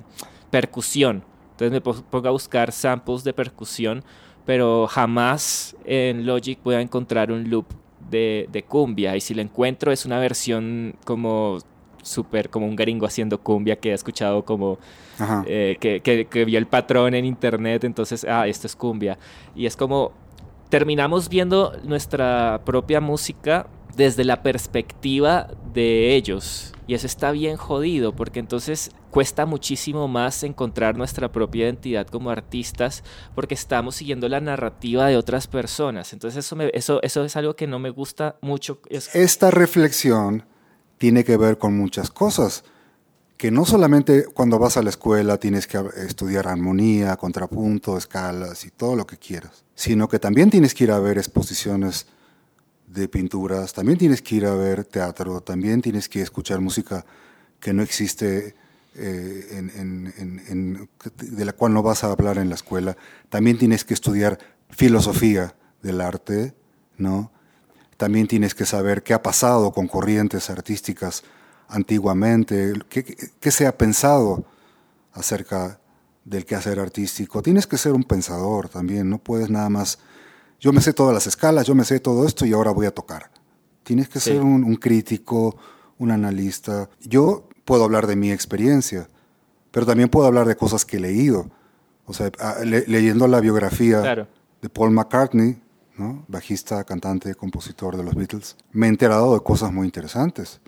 percusión entonces me pongo a buscar samples de percusión, pero jamás en Logic voy a encontrar un loop de, de cumbia. Y si lo encuentro es una versión como súper como un gringo haciendo cumbia que ha escuchado como eh, que, que, que, vio el patrón en internet, entonces, ah, esto es cumbia. Y es como terminamos viendo nuestra propia música desde la perspectiva de ellos. Y eso está bien jodido, porque entonces cuesta muchísimo más encontrar nuestra propia identidad como artistas, porque estamos siguiendo la narrativa de otras personas. Entonces eso, eso, eso es algo que no me gusta mucho. Esta reflexión tiene que ver con muchas cosas. que no solamente cuando vas a la escuela tienes que estudiar armonía, contrapunto, escalas y todo lo que quieras, sino que también tienes que ir a ver exposiciones de pinturas, también tienes que ir a ver teatro, también tienes que escuchar música que no existe, eh, de la cual no vas a hablar en la escuela, también tienes que estudiar filosofía del arte, ¿no? También tienes que saber qué ha pasado con corrientes artísticas antiguamente, qué, se ha pensado acerca del quehacer artístico. Tienes que ser un pensador también, no puedes nada más, yo me sé todas las escalas, yo me sé todo esto y ahora voy a tocar. Tienes que ser un, crítico, un analista. Yo puedo hablar de mi experiencia, pero también puedo hablar de cosas que he leído. O sea, leyendo la biografía de Paul McCartney, ¿no? bajista, cantante, compositor de los Beatles, me he enterado de cosas muy interesantes.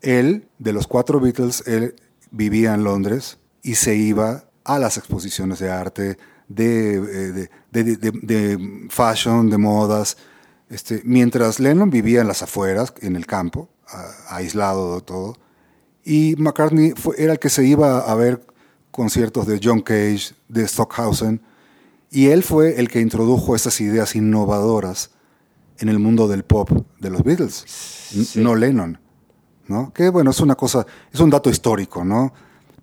Él, de los cuatro Beatles, él vivía en Londres y se iba a las exposiciones de arte, de, de, fashion, de modas, este, mientras Lennon vivía en las afueras, en el campo, aislado de todo, y McCartney fue, era el que se iba a ver conciertos de John Cage, de Stockhausen, y él fue el que introdujo esas ideas innovadoras en el mundo del pop de los Beatles, no Lennon. ¿no? Que bueno, es una cosa, es un dato histórico, ¿no?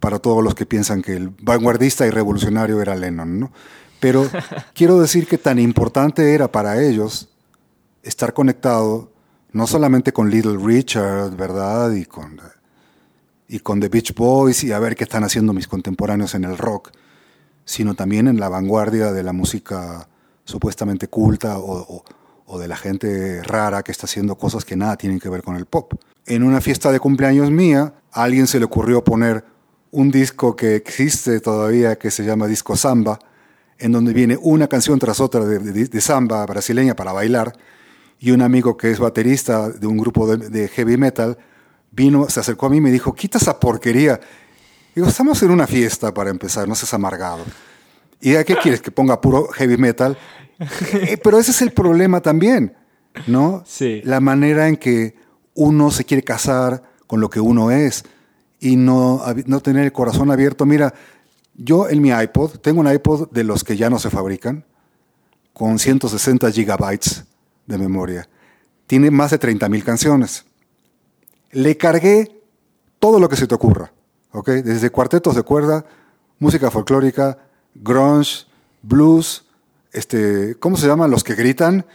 Para todos los que piensan que el vanguardista y revolucionario era Lennon, ¿no? Pero quiero decir que tan importante era para ellos estar conectado no solamente con Little Richard, ¿verdad? Y con, y con The Beach Boys y a ver qué están haciendo mis contemporáneos en el rock, sino también en la vanguardia de la música supuestamente culta o, o de la gente rara que está haciendo cosas que nada tienen que ver con el pop en una fiesta de cumpleaños mía, a alguien se le ocurrió poner un disco que existe todavía que se llama Disco Samba, en donde viene una canción tras otra de, samba brasileña para bailar, y un amigo que es baterista de un grupo de, heavy metal vino, se acercó a mí y me dijo, quita esa porquería. Digo, estamos en una fiesta para empezar, no seas amargado. ¿Y a qué quieres? ¿Que ponga puro heavy metal? Eh, pero ese es el problema también, ¿no? Sí. La manera en que uno se quiere casar con lo que uno es y no, no tener el corazón abierto. Mira, yo en mi iPod, tengo un iPod de los que ya no se fabrican, con 160 gigabytes de memoria. Tiene más de 30.000 canciones. Le cargué todo lo que se te ocurra, ¿ok? Desde cuartetos de cuerda, música folclórica, grunge, blues, este, ¿cómo se llaman los que gritan?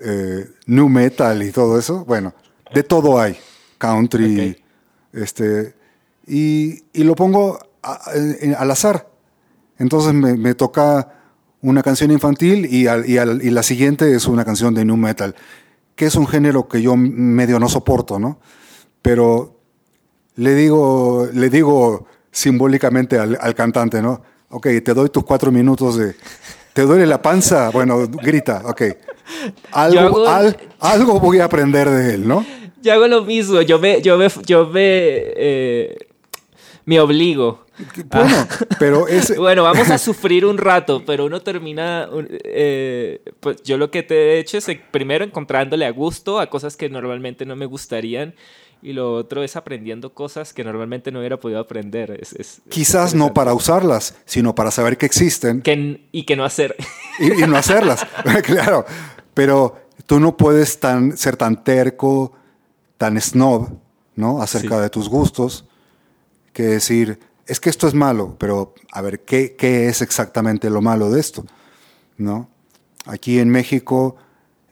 Eh, new metal y todo eso. Bueno, de todo hay, country, este, y, lo pongo al azar. Entonces me, toca una canción infantil y, y, la siguiente es una canción de new metal, que es un género que yo medio no soporto, ¿no? Pero le digo, le digo simbólicamente al, al cantante, ¿no? Ok, te doy tus cuatro minutos de... ¿Te duele la panza? Bueno, grita, ok. Algo, algo voy a aprender de él, ¿no? Yo hago lo mismo, yo me, yo me, yo me, eh, me obligo. Bueno, ah. pero bueno, vamos a sufrir un rato, pero uno termina, eh, pues yo lo que te he hecho es eh, primero encontrándole a gusto a cosas que normalmente no me gustarían y lo otro es aprendiendo cosas que normalmente no hubiera podido aprender. Quizás no para usarlas, sino para saber que existen. y que no hacer. Y, no hacerlas, claro. Pero tú no puedes tan, ser tan terco, tan snob, ¿no? Acerca de tus gustos, que decir, es que esto es malo, pero a ver, ¿qué, ¿qué, es exactamente lo malo de esto? ¿No? Aquí en México,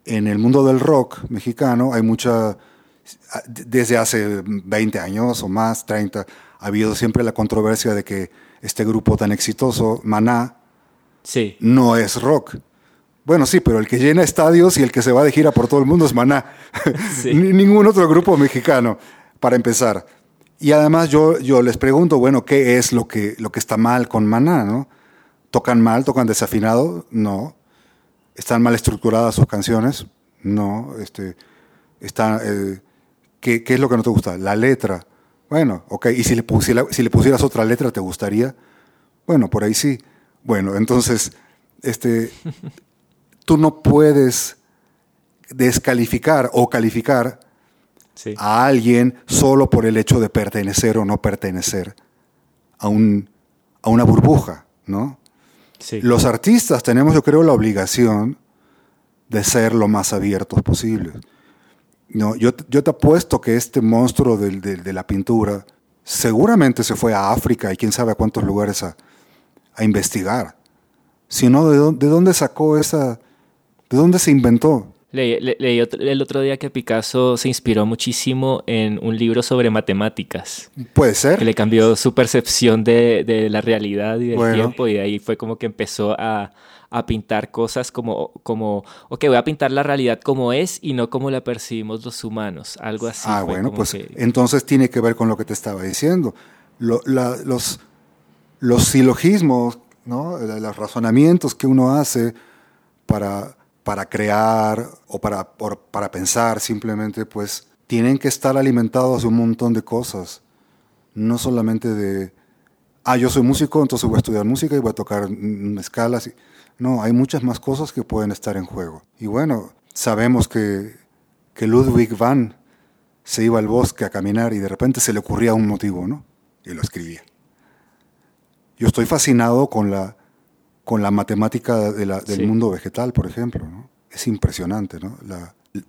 en el mundo del rock mexicano, hay mucha, desde hace 20 años o más, 30, ha habido siempre la controversia de que este grupo tan exitoso, Maná, sí. no es rock. Bueno, sí, pero el que llena estadios y el que se va de gira por todo el mundo es Maná. Ningún otro grupo mexicano, para empezar. Y además yo, yo les pregunto, bueno, ¿qué es lo que, lo que está mal con Maná? ¿no? ¿Tocan mal? ¿Tocan desafinado? No. ¿Están mal estructuradas sus canciones? No. Este, está, eh, ¿qué, es lo que no te gusta? La letra. Bueno, ok. ¿Y si le, si le pusieras otra letra, te gustaría? Bueno, por ahí sí. Bueno, entonces, este, tú no puedes descalificar o calificar a alguien solo por el hecho de pertenecer o no pertenecer a, un, a una burbuja, ¿no? Los artistas tenemos, yo creo, la obligación de ser lo más abiertos posible. No, yo, yo te apuesto que este monstruo de, de, la pintura seguramente se fue a África y quién sabe a cuántos lugares a, a investigar. Si no, ¿de, ¿de dónde sacó esa... ¿De dónde se inventó? Leí, el otro día que Picasso se inspiró muchísimo en un libro sobre matemáticas. Puede ser. Que le cambió su percepción de, de la realidad y del tiempo y ahí fue como que empezó a, a, pintar cosas como, como, ok, voy a pintar la realidad como es y no como la percibimos los humanos, algo así. Ah, bueno, pues entonces tiene que ver con lo que te estaba diciendo. los, los silogismos, ¿no? los razonamientos que uno hace para para crear o para, para pensar simplemente, pues tienen que estar alimentados de un montón de cosas. No solamente de, ah, yo soy músico, entonces voy a estudiar música y voy a tocar escalas. No, hay muchas más cosas que pueden estar en juego. Y bueno, sabemos que, que Ludwig van se iba al bosque a caminar y de repente se le ocurría un motivo, ¿no? Y lo escribía. Yo estoy fascinado con la, con la matemática del mundo vegetal, por ejemplo. ¿no? Es impresionante, ¿no?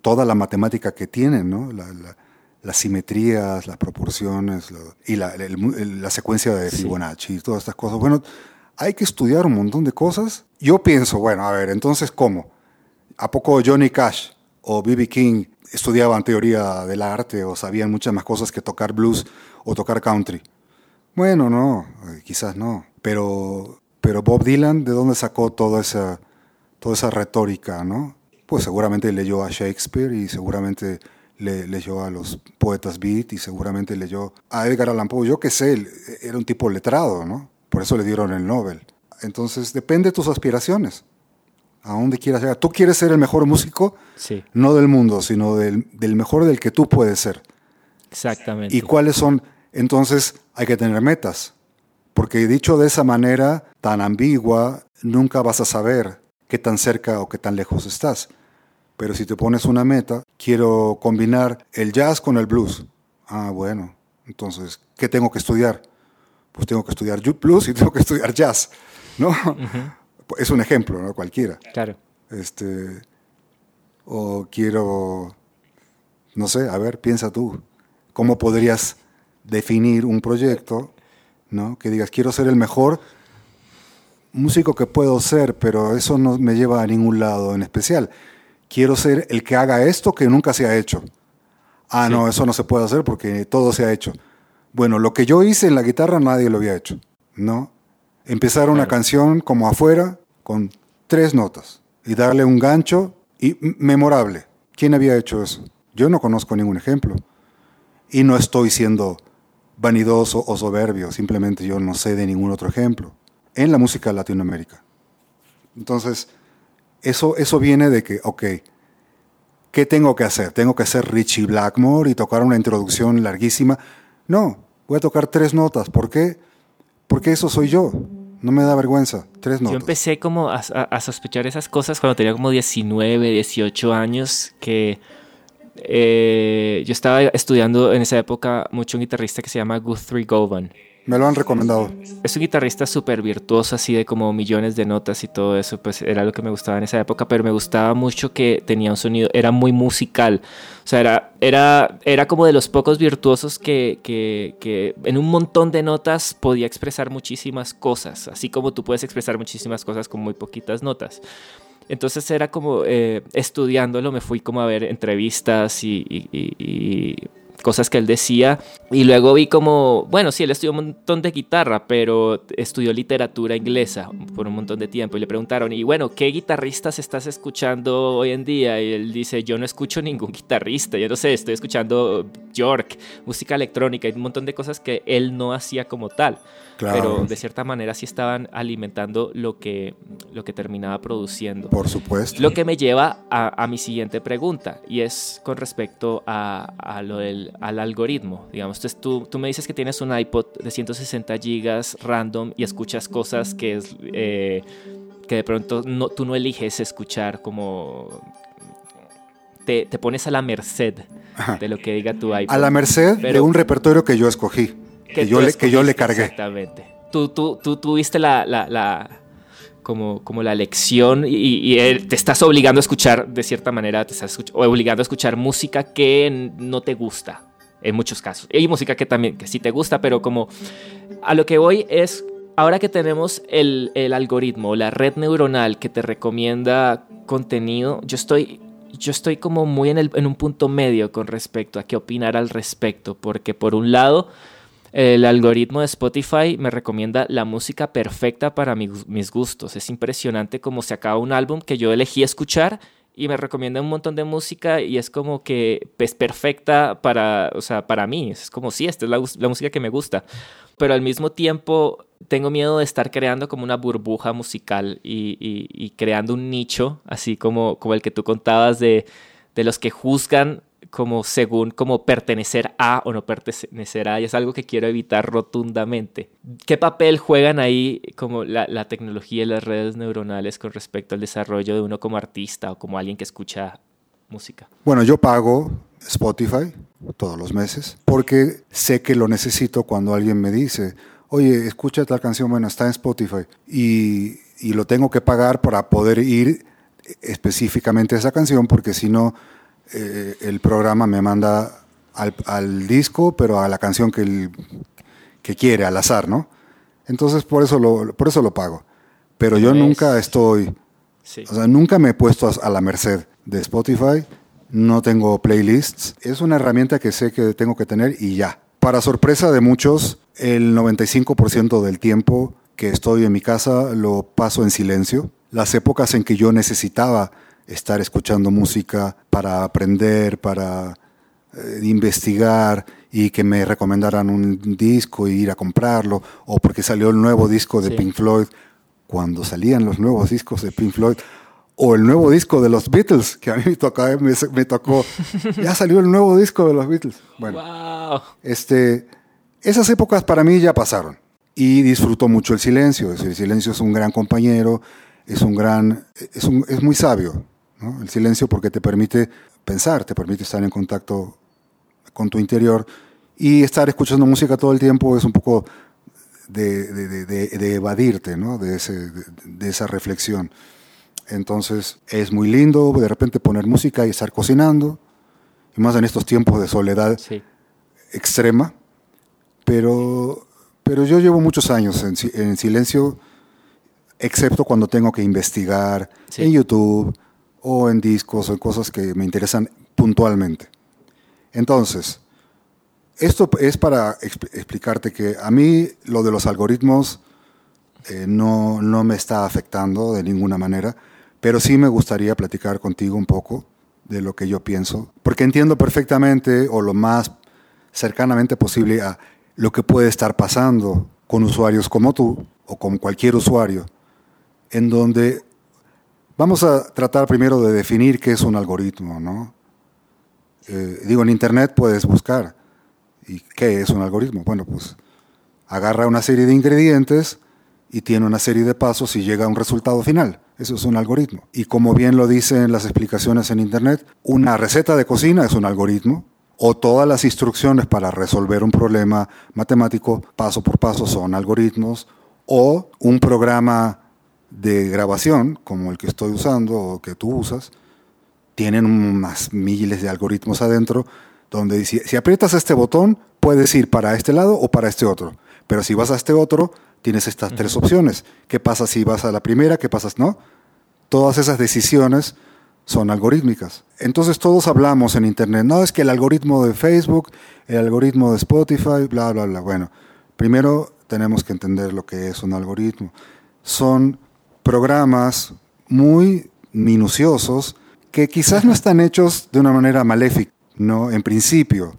toda la matemática que tienen, ¿no? las simetrías, las proporciones y la, secuencia de Fibonacci y todas estas cosas. Bueno, hay que estudiar un montón de cosas. Yo pienso, bueno, a ver, entonces, ¿cómo? ¿A poco Johnny Cash o B.B. King estudiaban teoría del arte o sabían muchas más cosas que tocar blues o tocar country? Bueno, no, eh, quizás no. Pero pero Bob Dylan, ¿de dónde sacó toda esa, toda esa retórica, no? Pues seguramente leyó a Shakespeare y seguramente le, leyó a los poetas beat y seguramente leyó a Edgar Allan Poe. Yo qué sé, era un tipo letrado, ¿no? Por eso le dieron el Nobel. Entonces depende de tus aspiraciones. ¿A dónde quieras llegar? Tú quieres ser el mejor músico, sí. no del mundo, sino del, del mejor del que tú puedes ser. Exactamente. ¿Y cuáles son? Entonces hay que tener metas. Porque dicho de esa manera tan ambigua, nunca vas a saber qué tan cerca o qué tan lejos estás. Pero si te pones una meta, quiero combinar el jazz con el blues. Ah, bueno, entonces, ¿qué tengo que estudiar? Pues tengo que estudiar blues y tengo que estudiar jazz, ¿no? Es un ejemplo, ¿no? Cualquiera. Claro. Este, o quiero, no sé, a ver, piensa tú, ¿cómo podrías definir un proyecto ¿no? Que digas, quiero ser el mejor músico que puedo ser, pero eso no me lleva a ningún lado en especial. Quiero ser el que haga esto que nunca se ha hecho. Ah, no, eso no se puede hacer porque todo se ha hecho. Bueno, lo que yo hice en la guitarra nadie lo había hecho, ¿no? Empezar una canción como afuera con tres notas y darle un gancho y memorable. ¿Quién había hecho eso? Yo no conozco ningún ejemplo. Y no estoy siendo vanidoso o soberbio, simplemente yo no sé de ningún otro ejemplo en la música Latinoamérica. Entonces, eso, eso viene de que, ok, ¿qué tengo que hacer? ¿Tengo que hacer Richie Blackmore y tocar una introducción larguísima? No, voy a tocar tres notas. ¿Por qué? Porque eso soy yo. No me da vergüenza. Tres notas. Yo empecé como a, a sospechar esas cosas cuando tenía como 19, 18 años, que eh, yo estaba estudiando en esa época mucho un guitarrista que se llama Guthrie Govan. Me lo han recomendado. Es un guitarrista súper virtuoso, así de como millones de notas y todo eso, pues era lo que me gustaba en esa época, pero me gustaba mucho que tenía un sonido, era muy musical. O sea, era, era, era como de los pocos virtuosos que, que, que en un montón de notas podía expresar muchísimas cosas, así como tú puedes expresar muchísimas cosas con muy poquitas notas. Entonces era como eh, estudiándolo, me fui como a ver entrevistas y, cosas que él decía. Y luego vi como, bueno, sí, él estudió un montón de guitarra, pero estudió literatura inglesa por un montón de tiempo. Y le preguntaron, y bueno, ¿qué guitarristas estás escuchando hoy en día? Y él dice, yo no escucho ningún guitarrista, yo no sé, estoy escuchando York, música electrónica y un montón de cosas que él no hacía como tal. Pero de cierta manera sí estaban alimentando lo que, lo que terminaba produciendo. Por supuesto. Lo que me lleva a, a mi siguiente pregunta, y es con respecto a, a lo del al algoritmo. Digamos, entonces tú, tú me dices que tienes un iPod de 160 gigas random y escuchas cosas que es... Eh, que de pronto no, tú no eliges escuchar como te, te pones a la merced de lo que diga tu iPod. A la merced de un repertorio que yo escogí, que, yo, le, que yo le cargué. Exactamente. Tú, tú, tú tuviste la, la, la como, como, la lección y, te estás obligando a escuchar, de cierta manera, te estás obligando a escuchar música que no te gusta, en muchos casos. Hay música que también, que sí te gusta, pero como a lo que voy es, ahora que tenemos el, el algoritmo, la red neuronal que te recomienda contenido, yo estoy yo estoy como muy en, el, en, un punto medio con respecto a qué opinar al respecto, porque por un lado, el algoritmo de Spotify me recomienda la música perfecta para mis gustos. Es impresionante cómo se acaba un álbum que yo elegí escuchar y me recomienda un montón de música y es como que es perfecta para, o sea, para mí. Es como, sí, esta es la, música que me gusta. Pero al mismo tiempo tengo miedo de estar creando como una burbuja musical y, creando un nicho, así como, como el que tú contabas de, de los que juzgan como según como pertenecer a o no pertenecer a, y es algo que quiero evitar rotundamente. ¿Qué papel juegan ahí como la, la, tecnología y las redes neuronales con respecto al desarrollo de uno como artista o como alguien que escucha música? Bueno, yo pago Spotify todos los meses porque sé que lo necesito cuando alguien me dice, oye, escucha tal canción, bueno, está en Spotify y, lo tengo que pagar para poder ir específicamente a esa canción porque si no, eh, el programa me manda al, disco, pero a la canción que, que quiere, al azar, ¿no? Entonces por eso lo, por eso lo pago. Pero yo nunca estoy, o sea, nunca me he puesto a la merced de Spotify, no tengo playlists, es una herramienta que sé que tengo que tener y ya. Para sorpresa de muchos, el 95% del tiempo que estoy en mi casa lo paso en silencio. Las épocas en que yo necesitaba estar escuchando música para aprender, para eh, investigar y que me recomendaran un disco e ir a comprarlo, o porque salió el nuevo disco de Pink Floyd, cuando salían los nuevos discos de Pink Floyd, o el nuevo disco de los Beatles, que a mí me tocó, me, tocó ya salió el nuevo disco de los Beatles. Bueno, este, esas épocas para mí ya pasaron y disfruto mucho el silencio. El silencio es un gran compañero, es un gran, es, un, es muy sabio, el silencio porque te permite pensar, te permite estar en contacto con tu interior y estar escuchando música todo el tiempo es un poco de, de, de, de evadirte ¿no? de, ese, de esa reflexión. Entonces es muy lindo de repente poner música y estar cocinando, y más en estos tiempos de soledad extrema, pero, pero yo llevo muchos años en, silencio, excepto cuando tengo que investigar en YouTube o en discos o en cosas que me interesan puntualmente. Entonces, esto es para explicarte que a mí lo de los algoritmos eh, no, no me está afectando de ninguna manera pero sí me gustaría platicar contigo un poco de lo que yo pienso, porque entiendo perfectamente o lo más cercanamente posible a lo que puede estar pasando con usuarios como tú o con cualquier usuario, en donde vamos a tratar primero de definir qué es un algoritmo, ¿no? Eh, digo, en Internet puedes buscar, ¿y qué es un algoritmo? Bueno, pues agarra una serie de ingredientes y tiene una serie de pasos y llega a un resultado final. Eso es un algoritmo. Y como bien lo dicen las explicaciones en Internet, una receta de cocina es un algoritmo o todas las instrucciones para resolver un problema matemático paso por paso son algoritmos o un programa de grabación como el que estoy usando o que tú usas, tienen unas miles de algoritmos adentro donde si, si aprietas este botón puedes ir para este lado o para este otro. Pero si vas a este otro, tienes estas tres opciones. ¿Qué pasa si vas a la primera? ¿Qué pasa? No. Todas esas decisiones son algorítmicas. Entonces todos hablamos en Internet, no, es que el algoritmo de Facebook, el algoritmo de Spotify, bla, bla, bla. Bueno, primero tenemos que entender lo que es un algoritmo. Son programas muy minuciosos que quizás no están hechos de una manera maléfica, ¿no? En principio,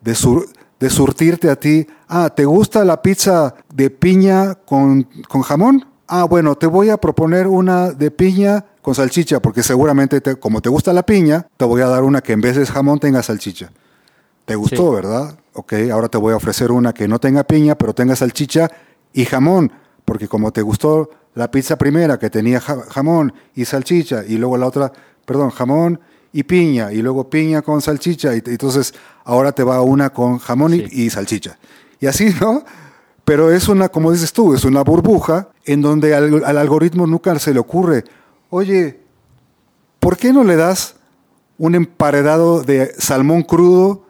de, sur de surtirte a ti, ah, ¿te gusta la pizza de piña con, con jamón? Ah, bueno, te voy a proponer una de piña con salchicha, porque seguramente como te gusta la piña, te voy a dar una que en vez de jamón tenga salchicha. ¿Te gustó, verdad? Ok, ahora te voy a ofrecer una que no tenga piña, pero tenga salchicha y jamón, porque como te gustó la pizza primera que tenía jamón y salchicha, y luego la otra, perdón, jamón y piña, y luego piña con salchicha, y entonces ahora te va una con jamón y, salchicha. Y así, ¿no? Pero es una, como dices tú, es una burbuja en donde al, algoritmo nunca se le ocurre, oye, ¿por qué no le das un emparedado de salmón crudo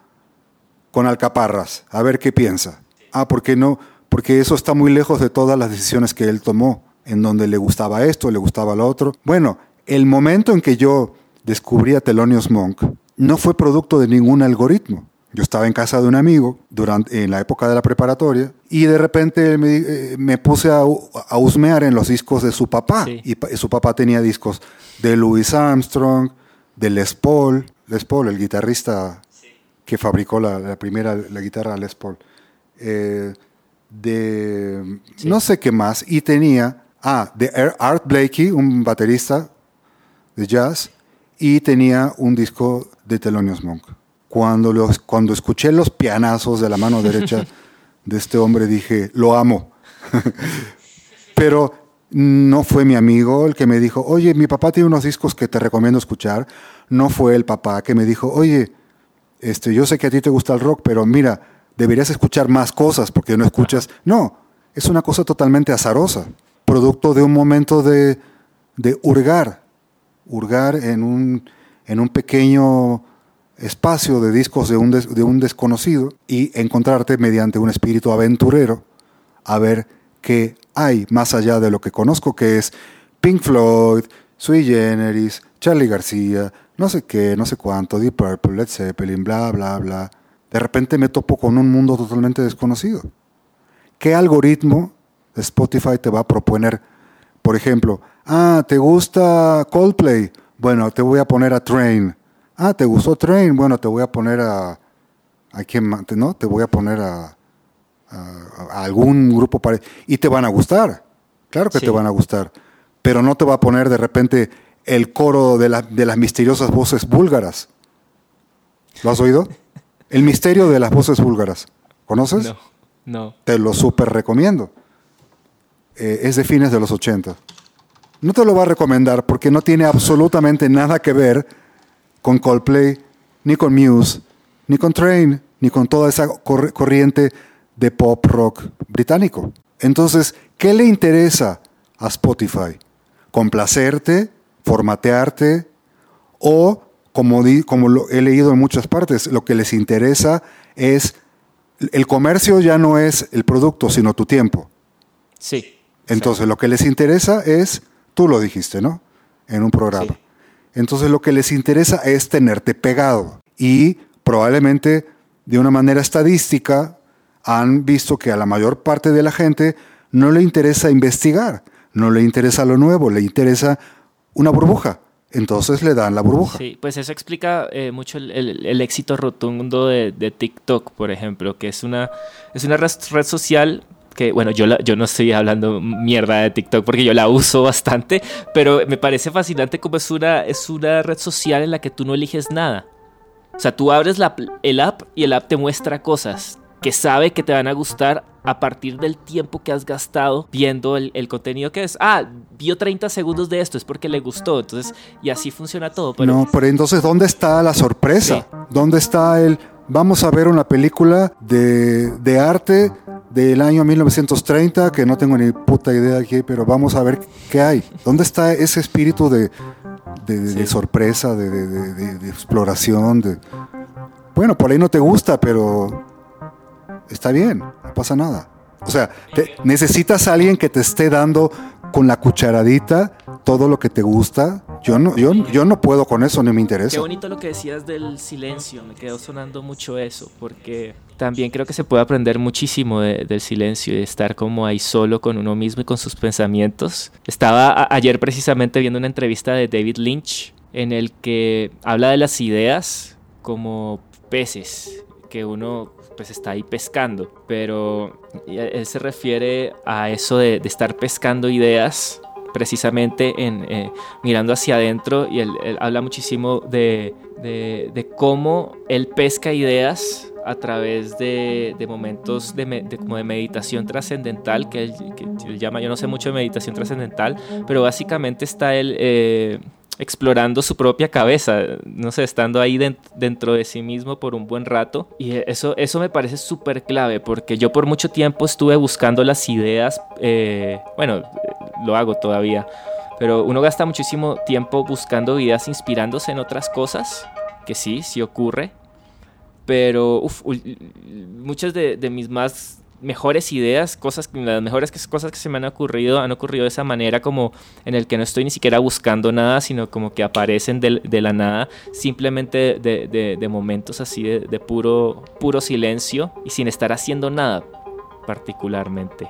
con alcaparras? A ver qué piensa. Ah, ¿por qué no? Porque eso está muy lejos de todas las decisiones que él tomó, en donde le gustaba esto, le gustaba lo otro. Bueno, el momento en que yo descubrí a Thelonious Monk no fue producto de ningún algoritmo. Yo estaba en casa de un amigo durante, en la época de la preparatoria y de repente me, eh, puse a, husmear en los discos de su papá. Y, su papá tenía discos de Louis Armstrong, de Les Paul, Les Paul, el guitarrista que fabricó la, primera la guitarra Les Paul, eh, de no sé qué más, y tenía, ah, de Art Blakey, un baterista de jazz, y tenía un disco de Thelonious Monk. Cuando, los, cuando escuché los pianazos de la mano derecha de este hombre dije, lo amo. Pero no fue mi amigo el que me dijo, oye, mi papá tiene unos discos que te recomiendo escuchar. No fue el papá que me dijo, oye, este, yo sé que a ti te gusta el rock, pero mira, deberías escuchar más cosas porque no escuchas. No, es una cosa totalmente azarosa, producto de un momento de, de hurgar, hurgar en un, en un pequeño espacio de discos de un, de un desconocido y encontrarte mediante un espíritu aventurero a ver qué hay más allá de lo que conozco, que es Pink Floyd, Sui Generis, Charlie García, no sé qué, no sé cuánto, Deep Purple, Led Zeppelin, bla, bla, bla. De repente me topo con un mundo totalmente desconocido. ¿Qué algoritmo Spotify te va a proponer? Por ejemplo, ah, ¿te gusta Coldplay? Bueno, te voy a poner a Train. Ah, ¿te gustó Train? Bueno, te voy a poner a... ¿A quién más? ¿No? Te voy a poner a, a, algún grupo y te van a gustar. Claro que te van a gustar. Pero no te va a poner de repente el coro de, de las misteriosas voces búlgaras. ¿Lo has oído? El misterio de las voces búlgaras. ¿Conoces? No, no. Te lo súper recomiendo. Eh, es de fines de los 80. No te lo va a recomendar porque no tiene absolutamente nada que ver con Coldplay, ni con Muse, ni con Train, ni con toda esa corriente de pop rock británico. Entonces, ¿qué le interesa a Spotify? ¿Complacerte? ¿Formatearte? O, como, he leído en muchas partes, lo que les interesa es, el comercio ya no es el producto, sino tu tiempo. Sí. Entonces, lo que les interesa es, tú lo dijiste, ¿no? En un programa. Entonces, lo que les interesa es tenerte pegado. Y probablemente de una manera estadística, han visto que a la mayor parte de la gente no le interesa investigar, no le interesa lo nuevo, le interesa una burbuja. Entonces le dan la burbuja. Sí, pues eso explica eh, mucho el, éxito rotundo de, TikTok, por ejemplo, que es una, es una red, social que, bueno, yo, yo no estoy hablando mierda de TikTok porque yo la uso bastante, pero me parece fascinante como es una, es una red social en la que tú no eliges nada. O sea, tú abres la, el app y el app te muestra cosas que sabe que te van a gustar a partir del tiempo que has gastado viendo el, contenido que es. Ah, vio 30 segundos de esto, es porque le gustó. Entonces, y así funciona todo. No, pero entonces, ¿dónde está la sorpresa? ¿Dónde está el... Vamos a ver una película de, de arte del año 1930, que no tengo ni puta idea aquí, pero vamos a ver qué hay. ¿Dónde está ese espíritu de, de, sorpresa, de, de, exploración? De... Bueno, por ahí no te gusta, pero está bien, no pasa nada. O sea, necesitas a alguien que te esté dando con la cucharadita todo lo que te gusta. Yo no, yo, yo no puedo con eso, ni me interesa. Qué bonito lo que decías del silencio, me quedó sonando mucho eso, porque también creo que se puede aprender muchísimo del silencio y de estar como ahí solo con uno mismo y con sus pensamientos. Estaba ayer precisamente viendo una entrevista de David Lynch en el que habla de las ideas como peces que uno pues está ahí pescando, pero él se refiere a eso de, estar pescando ideas precisamente en, eh, mirando hacia adentro y él, habla muchísimo de, de, cómo él pesca ideas a través de, momentos de, como de meditación trascendental, que él, llama, yo no sé mucho de meditación trascendental, pero básicamente está él... Eh, explorando su propia cabeza, no sé, estando ahí dentro de sí mismo por un buen rato. Y eso, eso me parece súper clave, porque yo por mucho tiempo estuve buscando las ideas, eh, bueno, lo hago todavía, pero uno gasta muchísimo tiempo buscando ideas inspirándose en otras cosas, que sí, sí ocurre, pero muchas de, de mis más mejores ideas, cosas, las mejores cosas que se me han ocurrido han ocurrido de esa manera como en el que no estoy ni siquiera buscando nada, sino como que aparecen de, la nada, simplemente de, momentos así de, puro, puro silencio y sin estar haciendo nada particularmente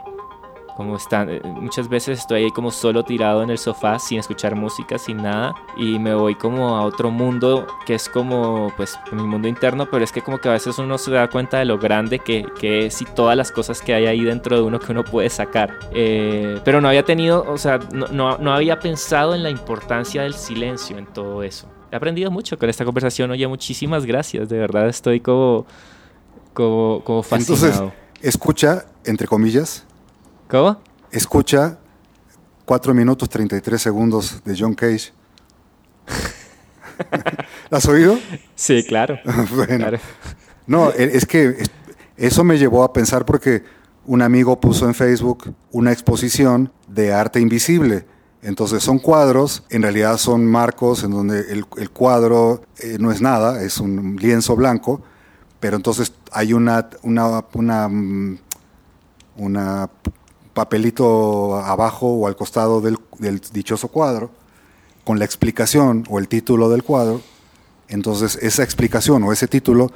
como están, eh, muchas veces estoy ahí como solo tirado en el sofá sin escuchar música, sin nada y me voy como a otro mundo que es como pues mi mundo interno, pero es que como que a veces uno se da cuenta de lo grande que, que es y todas las cosas que hay ahí dentro de uno que uno puede sacar. Eh, pero no había tenido, o sea, no, no, no había pensado en la importancia del silencio en todo eso. He aprendido mucho con esta conversación, oye, muchísimas gracias, de verdad estoy como, como, como fascinado. Entonces, escucha, entre comillas, ¿Cómo? Escucha 4 minutos 33 segundos de John Cage. ¿Lo has oído? Sí, claro. bueno. No, e, es que eso me llevó a pensar porque un amigo puso en Facebook una exposición de arte invisible. Entonces son cuadros, en realidad son marcos en donde el, cuadro eh, no es nada, es un lienzo blanco, pero entonces hay una, una, una, mm, una papelito abajo o al costado del, dichoso cuadro con la explicación o el título del cuadro, entonces esa explicación o ese título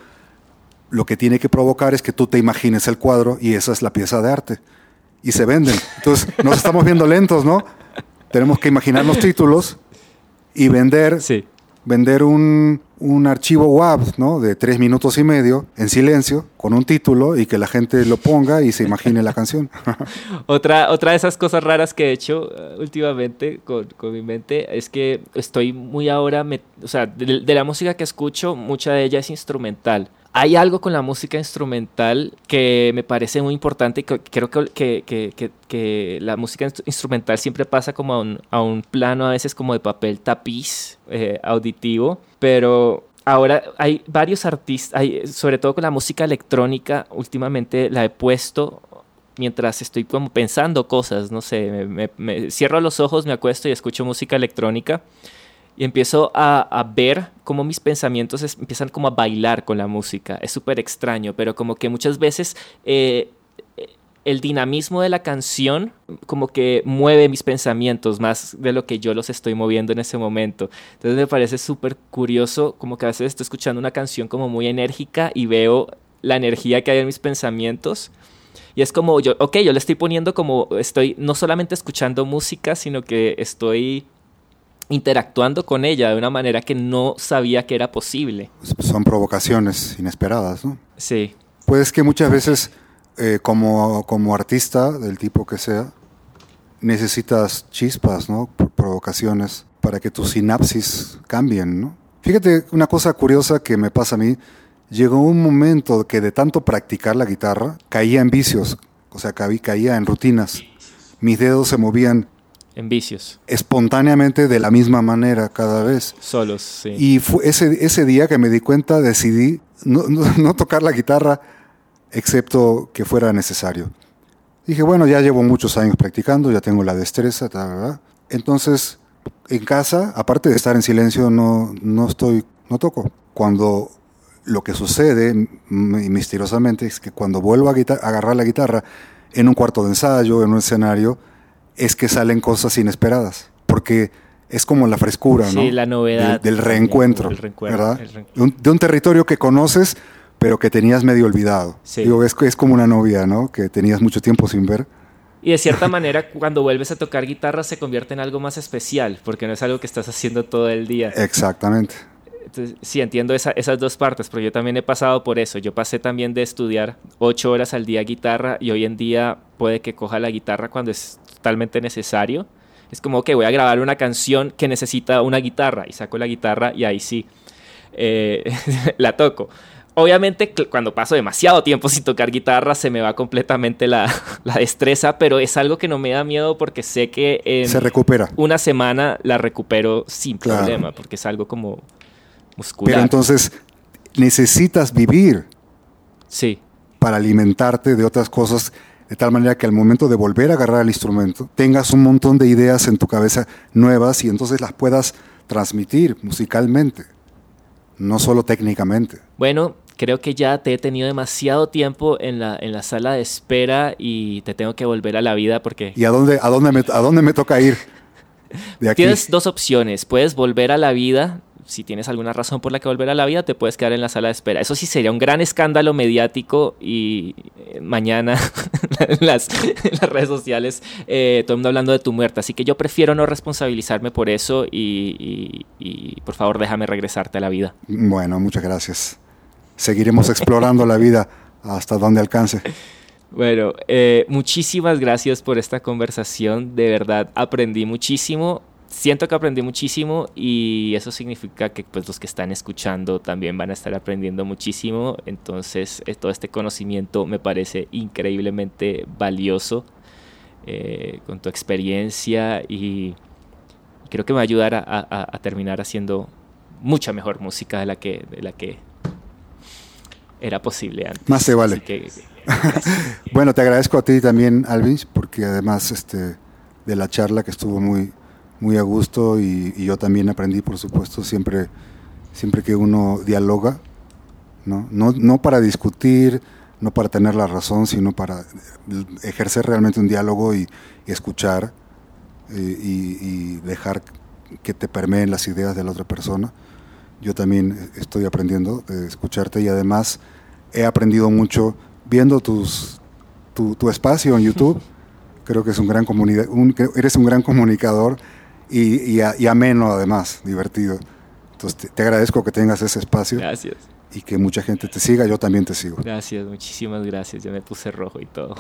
lo que tiene que provocar es que tú te imagines el cuadro y esa es la pieza de arte. Y se venden. Entonces nos estamos viendo lentos, ¿no? Tenemos que imaginar los títulos y vender sí vender un, archivo WAV ¿no? de tres minutos y medio en silencio con un título y que la gente lo ponga y se imagine la canción. otra, otra de esas cosas raras que he hecho uh, últimamente con, mi mente es que estoy muy ahora, o sea, de la música que escucho, mucha de ella es instrumental hay algo con la música instrumental que me parece muy importante y creo que, la música instrumental siempre pasa como a un, plano a veces como de papel tapiz eh, auditivo, pero ahora hay varios artistas, sobre todo con la música electrónica, últimamente la he puesto mientras estoy como pensando cosas, no sé, me cierro los ojos, me acuesto y escucho música electrónica y empiezo a, ver cómo mis pensamientos empiezan como a bailar con la música. Es súper extraño, pero como que muchas veces eh, el dinamismo de la canción como que mueve mis pensamientos más de lo que yo los estoy moviendo en ese momento. Entonces me parece súper curioso como que a veces estoy escuchando una canción como muy enérgica y veo la energía que hay en mis pensamientos. Y es como yo, ok, yo le estoy poniendo como estoy no solamente escuchando música, sino que estoy interactuando con ella de una manera que no sabía que era posible. Son provocaciones inesperadas, ¿no? Sí. Pues que muchas veces, eh, como, como artista, del tipo que sea, necesitas chispas, ¿no? Provocaciones para que tus sinapsis cambien, ¿no? Fíjate una cosa curiosa que me pasa a mí. Llegó un momento que de tanto practicar la guitarra, caía en vicios, o sea, caía en rutinas. Mis dedos se movían en vicios. Espontáneamente de la misma manera cada vez. Solos, sí. Y fue ese, ese día que me di cuenta decidí no, no, tocar la guitarra excepto que fuera necesario. Dije, bueno, ya llevo muchos años practicando, ya tengo la destreza, ¿verdad? Entonces, en casa, aparte de estar en silencio, no, no estoy, no toco. Cuando lo que sucede misteriosamente es que cuando vuelvo a, a agarrar la guitarra en un cuarto de ensayo, en un escenario, es que salen cosas inesperadas, porque es como la frescura, sí, la novedad. Del, reencuentro, ¿verdad? De, un, territorio que conoces, pero que tenías medio olvidado. Digo, es, es como una novia, ¿no? Que tenías mucho tiempo sin ver. Y de cierta manera, cuando vuelves a tocar guitarra, se convierte en algo más especial, porque no es algo que estás haciendo todo el día. Exactamente. sí, entiendo esas dos partes, pero yo también he pasado por eso. Yo pasé también de estudiar ocho horas al día guitarra y hoy en día puede que coja la guitarra cuando es totalmente necesario. Es como que voy a grabar una canción que necesita una guitarra y saco la guitarra y ahí sí eh, la toco. Obviamente cuando paso demasiado tiempo sin tocar guitarra se me va completamente la, destreza, pero es algo que no me da miedo porque sé que en se recupera. una semana la recupero sin problema, porque es algo como muscular. Pero entonces necesitas vivir. Sí. Para alimentarte de otras cosas de tal manera que al momento de volver a agarrar el instrumento tengas un montón de ideas en tu cabeza nuevas y entonces las puedas transmitir musicalmente, no solo técnicamente. Bueno, creo que ya te he tenido demasiado tiempo en la, en la sala de espera y te tengo que volver a la vida porque... ¿Y a dónde, a dónde, me, a dónde me toca ir? Tienes dos opciones. Puedes volver a la vida si tienes alguna razón por la que volver a la vida, te puedes quedar en la sala de espera. Eso sí sería un gran escándalo mediático y eh, mañana en, las, redes sociales eh, todo el mundo hablando de tu muerte. Así que yo prefiero no responsabilizarme por eso y, por favor déjame regresarte a la vida. Bueno, muchas gracias. Seguiremos explorando la vida hasta donde alcance. Bueno, eh, muchísimas gracias por esta conversación. De verdad, aprendí muchísimo siento que aprendí muchísimo y eso significa que pues los que están escuchando también van a estar aprendiendo muchísimo. Entonces eh, todo este conocimiento me parece increíblemente valioso eh, con tu experiencia y creo que me va a ayudar a, terminar haciendo mucha mejor música de la que, de la que era posible antes. Más se vale. bueno, te agradezco a ti también, Alvis, porque además este, de la charla que estuvo muy, muy a gusto y, yo también aprendí, por supuesto, siempre, siempre que uno dialoga, ¿no? No, no para discutir, no para tener la razón, sino para ejercer realmente un diálogo y, escuchar eh, y, dejar que te permeen las ideas de la otra persona. Yo también estoy aprendiendo de escucharte y además he aprendido mucho viendo tus, tu, tu espacio en YouTube. Creo que es un gran comunidad, eres un gran comunicador y, ameno además, divertido. Entonces te, agradezco que tengas ese espacio. Gracias. Y que mucha gente te siga, yo también te sigo. Gracias, muchísimas gracias. Yo me puse rojo y todo.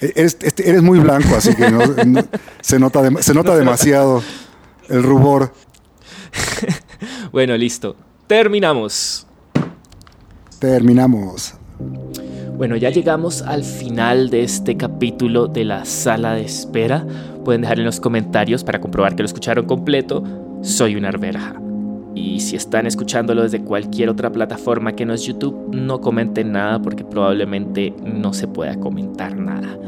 E, eres, este, eres muy blanco, así que se, nota se nota demasiado el rubor. bueno, listo. Terminamos. Terminamos. Bueno, ya llegamos al final de este capítulo de la sala de espera. Pueden dejar en los comentarios para comprobar que lo escucharon completo. Soy una arberja. Y si están escuchándolo desde cualquier otra plataforma que no es YouTube, no comenten nada porque probablemente no se pueda comentar nada.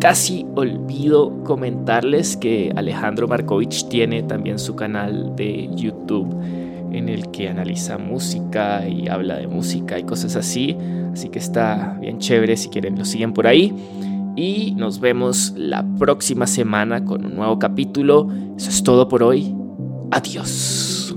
Casi olvido comentarles que Alejandro Markovich tiene también su canal de YouTube en el que analiza música y habla de música y cosas así. Así que está bien chévere si quieren lo siguen por ahí. Y nos vemos la próxima semana con un nuevo capítulo. Eso es todo por hoy. Adiós.